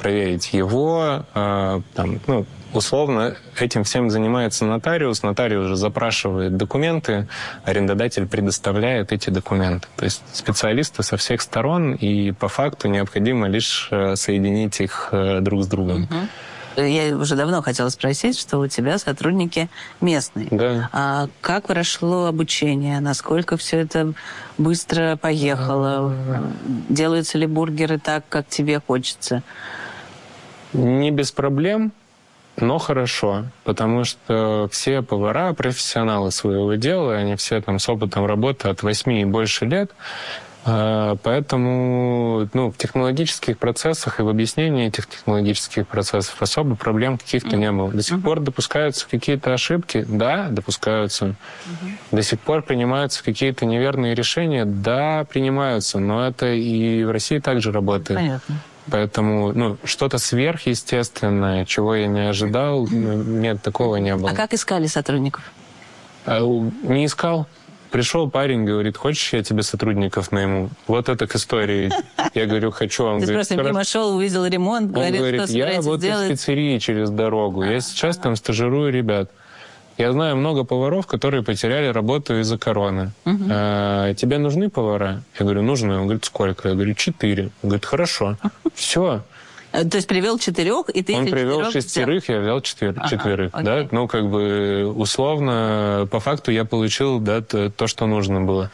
проверить его, э, там, ну, условно этим всем занимается нотариус, нотариус же запрашивает документы, арендодатель предоставляет эти документы. То есть специалисты со всех сторон, и по факту необходимо лишь э, соединить их э, друг с другом. Uh-huh. Я уже давно хотела спросить, что у тебя сотрудники местные. Да. А как прошло обучение? Насколько все это быстро поехало? Делаются ли бургеры так, как тебе хочется? Не без проблем, но хорошо, потому что все повара профессионалы своего дела, они все там с опытом работы от 8 и больше лет, поэтому ну, в технологических процессах и в объяснении этих технологических процессов особо проблем каких-то не было. До сих пор допускаются какие-то ошибки? Да, допускаются. До сих пор принимаются какие-то неверные решения? Да, принимаются. Но это и в России также работает. Понятно. Поэтому ну, что-то сверхъестественное, чего я не ожидал, нет, такого не было. А как искали сотрудников? А, не искал. Пришел парень, говорит, хочешь, я тебе сотрудников найму? Вот это к истории. Я говорю, хочу. Он Ты говорит, просто мимо шел, увидел ремонт, он говорит, говорит, что я вот делать? из пиццерии через дорогу. Я сейчас там стажирую ребят. Я знаю много поваров, которые потеряли работу из-за короны. А, тебе нужны повара? Я говорю, нужны. Он говорит, сколько? Я говорю, четыре. Он говорит, хорошо. [LAUGHS] Все. Э, То есть привел четырех, и ты Он привел шестерых, я взял четвер- Ага, четверых. окей. Да? Ну, как бы условно, по факту я получил да, т- то, что нужно было.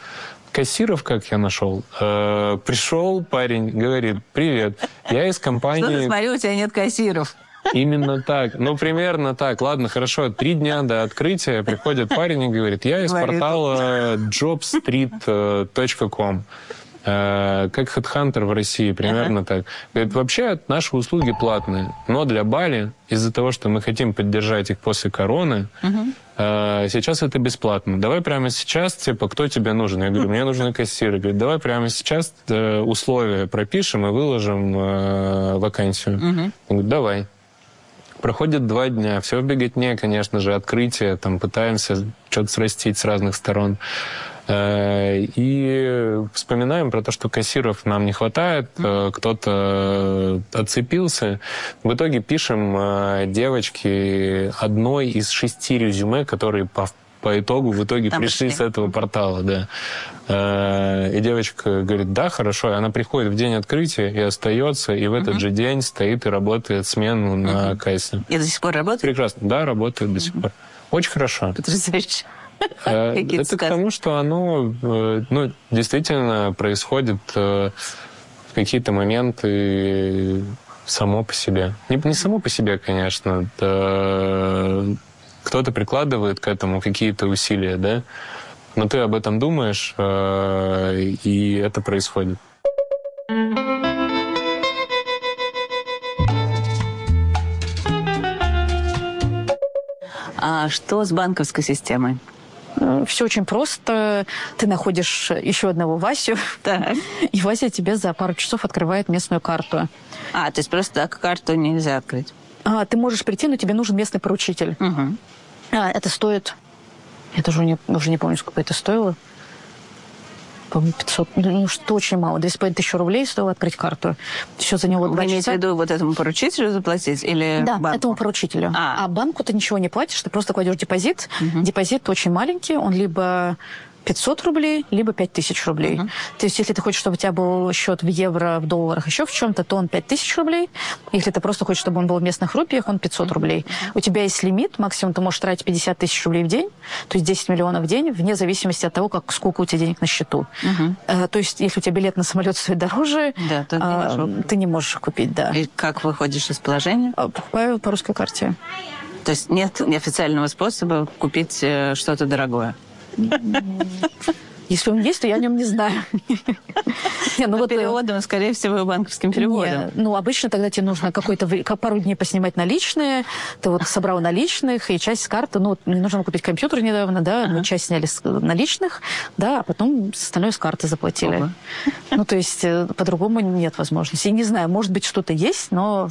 Кассиров, как я нашел, э, пришел парень, говорит, привет, я из Что ты, компании... смотрю, у тебя нет кассиров. Именно так. Ну, примерно так. Ладно, хорошо. Три дня до открытия приходит парень и говорит, я из Говорит. портала jobstreet.com. Э, Как HeadHunter в России, примерно так. Говорит, вообще наши услуги платные, но для Бали, из-за того, что мы хотим поддержать их после короны, э, сейчас это бесплатно. Давай прямо сейчас, типа, кто тебе нужен? Я говорю, мне нужны кассиры. Говорит, давай прямо сейчас э, условия пропишем и выложим э, вакансию. Я говорю, давай. Проходит два дня, все в беготне, конечно же, открытие, там пытаемся что-то срастить с разных сторон. Э, И вспоминаем про то, что кассиров нам не хватает, э, кто-то отцепился. В итоге пишем э, девочке одной из шести резюме, которые по по итогу в итоге Там пришли пришли. с этого портала, да. Э, И девочка говорит, да, хорошо. И она приходит в день открытия и остается, и в этот же день стоит и работает смену на кассе. И до сих пор работает? Прекрасно. Да, работает до сих пор. Очень хорошо. Потрясающе. [LAUGHS] Э, Это к тому, что оно э, ну, действительно происходит э, в какие-то моменты само по себе. Не, не само по себе, конечно. да, кто-то прикладывает к этому какие-то усилия, да, но ты об этом думаешь, и это происходит. А что с банковской системой? Все очень просто. Ты находишь еще одного Васю, Так. и Вася тебе за пару часов открывает местную карту. А, то есть просто так карту нельзя открыть. А, ты можешь прийти, но тебе нужен местный поручитель. Мгм. А, это стоит... Я тоже не, уже не помню, сколько это стоило. По-моему, 500. Ну, ну, что очень мало. 2,5 тысячи рублей стоило открыть карту. Все за него Вы имеете часа. в виду вот этому поручителю заплатить или Да, банку? этому поручителю. А. А. банку ты ничего не платишь, ты просто кладешь депозит. Депозит очень маленький, он либо 500 рублей, либо 5000 рублей. То есть, если ты хочешь, чтобы у тебя был счет в евро, в долларах, еще в чем-то, то он 5000 рублей. Если ты просто хочешь, чтобы он был в местных рупиях, он 500 рублей. У тебя есть лимит, максимум ты можешь тратить 50 тысяч рублей в день, то есть 10 миллионов в день, вне зависимости от того, как, сколько у тебя денег на счету. Э, то есть, если у тебя билет на самолет стоит дороже, Да, ты не а, ты не можешь купить, да. И как выходишь из положения? А, Покупаю по русской карте. То есть нет официального способа купить э, что-то дорогое? [LAUGHS] Если он есть, то я о нем не знаю. [LAUGHS] Не, ну вот, э, Переводом, скорее всего, банковским переводом. не, Ну, обычно тогда тебе нужно какой-то пару дней поснимать наличные. Ты вот собрал наличных, и часть с карты, ну, вот мне нужно купить компьютер недавно, да, мы часть сняли с наличных, да, а потом остальное с карты заплатили. Ого. Ну, то есть э, по-другому нет возможности. Я не знаю, может быть, что-то есть, но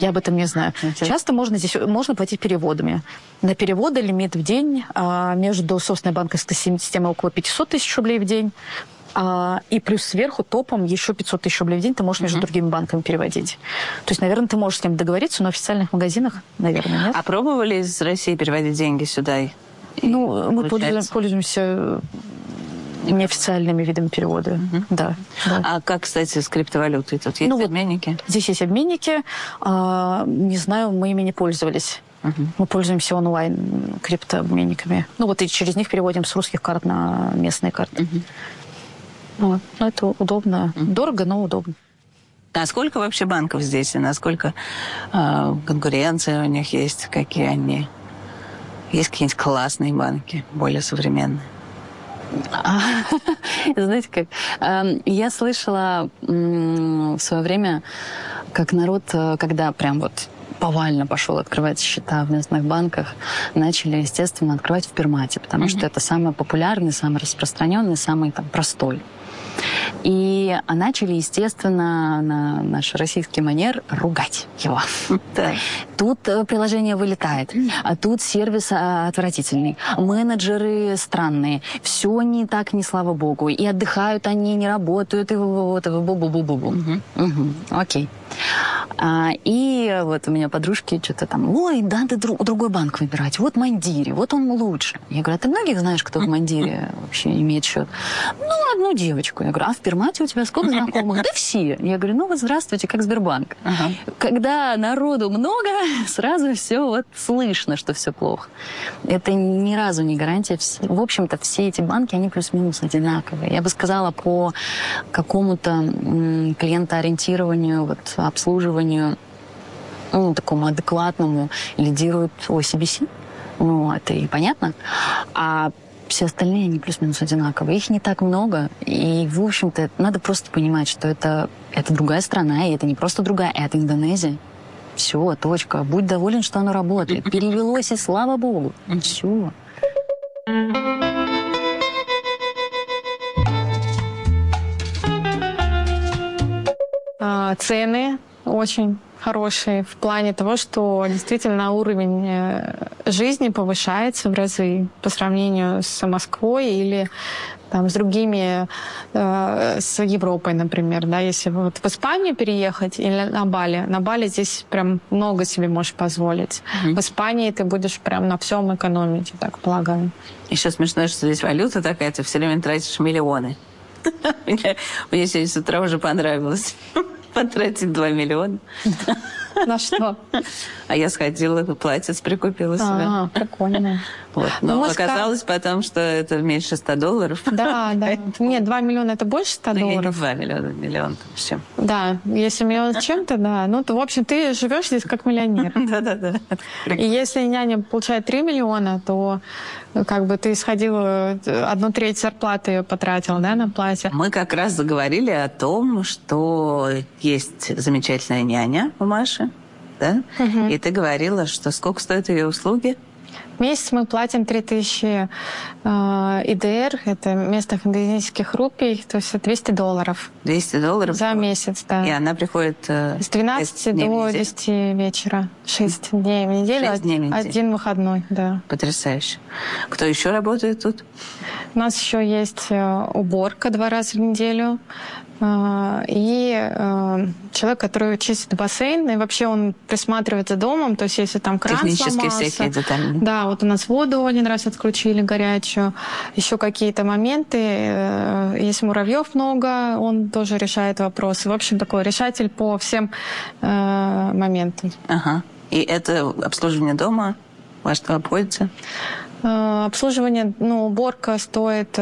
я об этом не знаю. Интересно. Часто можно здесь можно платить переводами. На переводы лимит в день а, между собственной банковской системой около 500 тысяч рублей в день. А, и плюс сверху топом еще 500 тысяч рублей в день ты можешь между другими банками переводить. То есть, наверное, ты можешь с кем договориться, но в официальных магазинах, наверное, нет. А пробовали из России переводить деньги сюда? И- ну, мы получается? пользуемся неофициальными видами перевода. Да, да. А как, кстати, с криптовалютой? Тут есть Ну вот- обменники? Здесь есть обменники. А, не знаю, мы ими не пользовались. Мы пользуемся онлайн криптообменниками. Ну вот и через них переводим с русских карт на местные карты. Вот. Ну, это удобно. Дорого, но удобно. А сколько вообще банков здесь? И насколько э, конкуренция у них есть? Какие они? Есть какие-нибудь классные банки, более современные? [LAUGHS] Знаете, как эм, я слышала в свое время, как народ, э, когда прям вот повально пошел открывать счета в местных банках, начали, естественно, открывать в Пермате, потому что это самый популярный, самый распространенный, самый там, простой. И начали, естественно, на наш российский манер ругать его. Да. Тут э, приложение вылетает, а тут сервис а, отвратительный, менеджеры странные, все не так, не слава богу, и отдыхают они, не работают, и вот, бу-бу-бу-бу-бу. Угу. Угу. Окей. А, и вот у меня подружки что-то там, ой, надо друг, другой банк выбирать, вот Мандири, вот он лучше. Я говорю, а ты многих знаешь, кто в Мандире вообще имеет счет? Ну, одну девочку. Я говорю, а в Пермате у тебя сколько знакомых? Да все. Я говорю, ну вот здравствуйте, как Сбербанк. Ага. Когда народу много, сразу все вот слышно, что все плохо. Это ни разу не гарантия. В общем-то, все эти банки, они плюс-минус одинаковые. Я бы сказала, по какому-то клиентоориентированию, вот, обслуживанию ну, такому адекватному лидирует OCBC. Ну, это и понятно. А все остальные, они плюс-минус одинаковые. Их не так много. И, в общем-то, надо просто понимать, что это, это другая страна, и это не просто другая, это Индонезия. Все, точка. Будь доволен, что оно работает. [LAUGHS] Перевелось, и слава богу. Все. Цены очень хорошие в плане того, что действительно уровень э, жизни повышается в разы по сравнению с Москвой или там, с другими, э, с Европой, например, да, если вот в Испанию переехать или на Бали, на Бали здесь прям много себе можешь позволить. Mm-hmm. В Испании ты будешь прям на всем экономить, я так полагаю. Еще смешно, что здесь валюта такая, ты все время тратишь миллионы. [LAUGHS] Мне сегодня с утра уже понравилось [LAUGHS] потратить 2 миллиона. [LAUGHS] [LAUGHS] На что? А я сходила, платье прикупила себе. А, прикольно. Вот. Но ну, оказалось потом, что это меньше 100 долларов. Да, да. [LAUGHS] Нет, 2 миллиона это больше 100 ну, долларов. Не 2 миллиона, миллион все. Да, если миллион с чем-то, да. Ну, то, в общем, ты живешь здесь как миллионер. [LAUGHS] Да-да-да. И если няня получает 3 миллиона, то как бы ты сходила, одну треть зарплаты потратил, да, на платье. Мы как раз заговорили о том, что есть замечательная няня у Маши, да? Угу. И ты говорила, что сколько стоят ее услуги? В месяц мы платим 3000 э, ИДР, это местных индонезийских рупий, то есть 200 долларов. 200 долларов? За месяц, да. И она приходит... Э, С 12 до 10 вечера. 6 дней в неделю, 6 дней в неделю. один выходной, да. Потрясающе. Кто еще работает тут? У нас еще есть э, уборка два раза в неделю. А, и э, человек, который чистит бассейн, и вообще он присматривает за домом, то есть если там кран Технические сломался, всякие детали. Да, вот у нас воду один раз отключили горячую, еще какие-то моменты. Э, если муравьев много, он тоже решает вопросы. В общем, такой решатель по всем э, моментам. Ага. И это обслуживание дома во что обходится? Обслуживание, ну, уборка стоит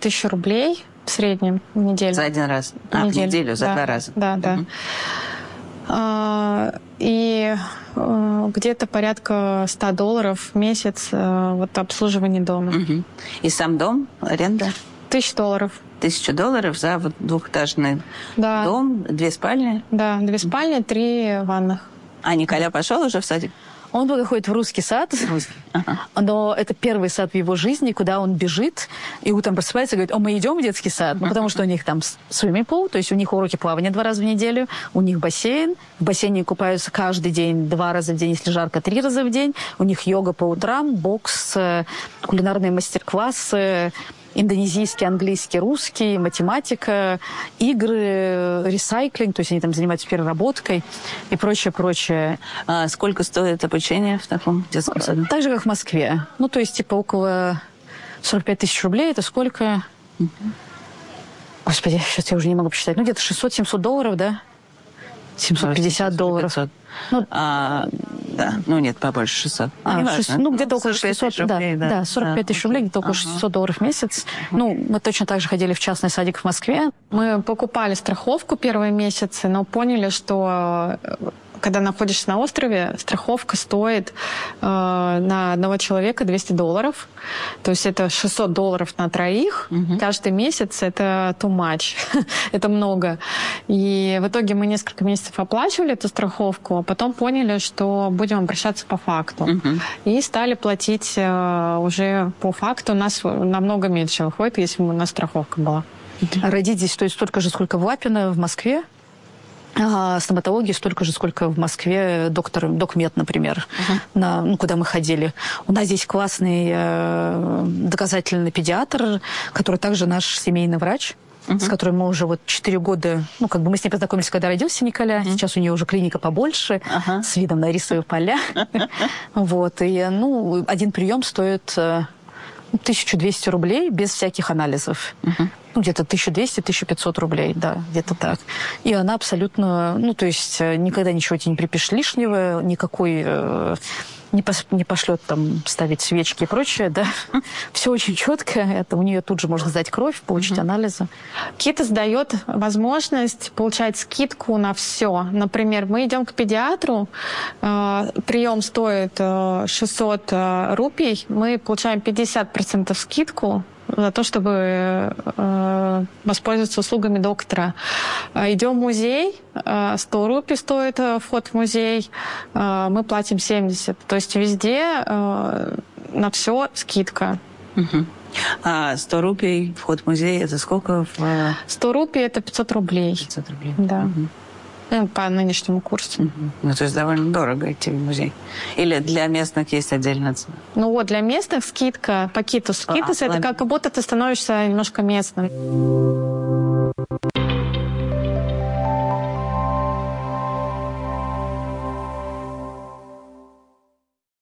тысячу рублей среднем в неделю. За один раз? А, неделю. в неделю, за да, два раза? Да, да. Угу. И а, где-то порядка 100 долларов в месяц а, вот обслуживание дома. Угу. И сам дом, аренда? Тысяча долларов. Тысячу долларов за вот двухэтажный да. дом, две спальни? Да, две спальни, три ванных. А Николя пошел уже в садик? Он пока ходит в русский сад, но это первый сад в его жизни, куда он бежит, и утром просыпается и говорит, о, мы идем в детский сад, ну, потому что у них там свиминг пул, то есть у них уроки плавания два раза в неделю, у них бассейн, в бассейне купаются каждый день, два раза в день, если жарко, три раза в день, у них йога по утрам, бокс, э, кулинарные мастер-классы, индонезийский, английский, русский, математика, игры, ресайклинг, то есть они там занимаются переработкой и прочее, прочее. А сколько стоит обучение в таком детском саду? Так же, как в Москве. Ну, то есть, типа, около 45 тысяч рублей. Это сколько? Господи, сейчас я уже не могу посчитать. Ну, где-то 600-700 долларов, да? 750 долларов. 500. Ну, а, да, ну нет, побольше 600. А, 600, ну, где-то около 600, рублей, да, да, 45 тысяч рублей, где-то около 600 долларов в месяц. Ну, мы точно так же ходили в частный садик в Москве. Мы покупали страховку первые месяцы, но поняли, что когда находишься на острове, страховка стоит э, на одного человека 200 долларов. То есть это 600 долларов на троих. Угу. Каждый месяц это too much. [LAUGHS] это много. И в итоге мы несколько месяцев оплачивали эту страховку, а потом поняли, что будем обращаться по факту. Угу. И стали платить э, уже по факту. У нас намного меньше выходит, если бы у нас страховка была. Родить здесь стоит столько же, сколько в Лапино, в Москве. А стоматологии столько же, сколько в Москве доктор, докмед, например, uh-huh. на, ну, куда мы ходили. У нас здесь классный э, доказательный педиатр, который также наш семейный врач. Uh-huh. с которой мы уже вот 4 года, ну, как бы мы с ней познакомились, когда родился Николя. Uh-huh. Сейчас у нее уже клиника побольше, uh-huh. с видом на рисовые поля. [LAUGHS] Вот. И, ну, один прием стоит 1200 э, рублей без всяких анализов ну, где-то 1200-1500 рублей, да, где-то так. И она абсолютно, ну, то есть э, никогда ничего тебе не припишешь лишнего, никакой э, не, пос, не пошлет там ставить свечки и прочее, да. [LAUGHS] Все очень четко. Это у нее тут же можно сдать кровь, получить mm-hmm. анализы. Кита дает возможность получать скидку на все. Например, мы идем к педиатру, э, прием стоит э, 600 э, рупий, мы получаем 50% скидку за то, чтобы э, воспользоваться услугами доктора. Э, идем в музей, э, 100 рупий стоит э, вход в музей, э, мы платим 70. То есть везде э, на все скидка. Угу. А 100 рупий вход в музей, это сколько? В... 100 рупий это 500 рублей. 500 рублей. Да. Угу. Э, по нынешнему курсу. Угу. Ну, то есть довольно дорого идти в музей. Или для местных есть отдельная цена? Ну вот, для местных скидка, пакету скидка. а, это лови. как будто ты становишься немножко местным.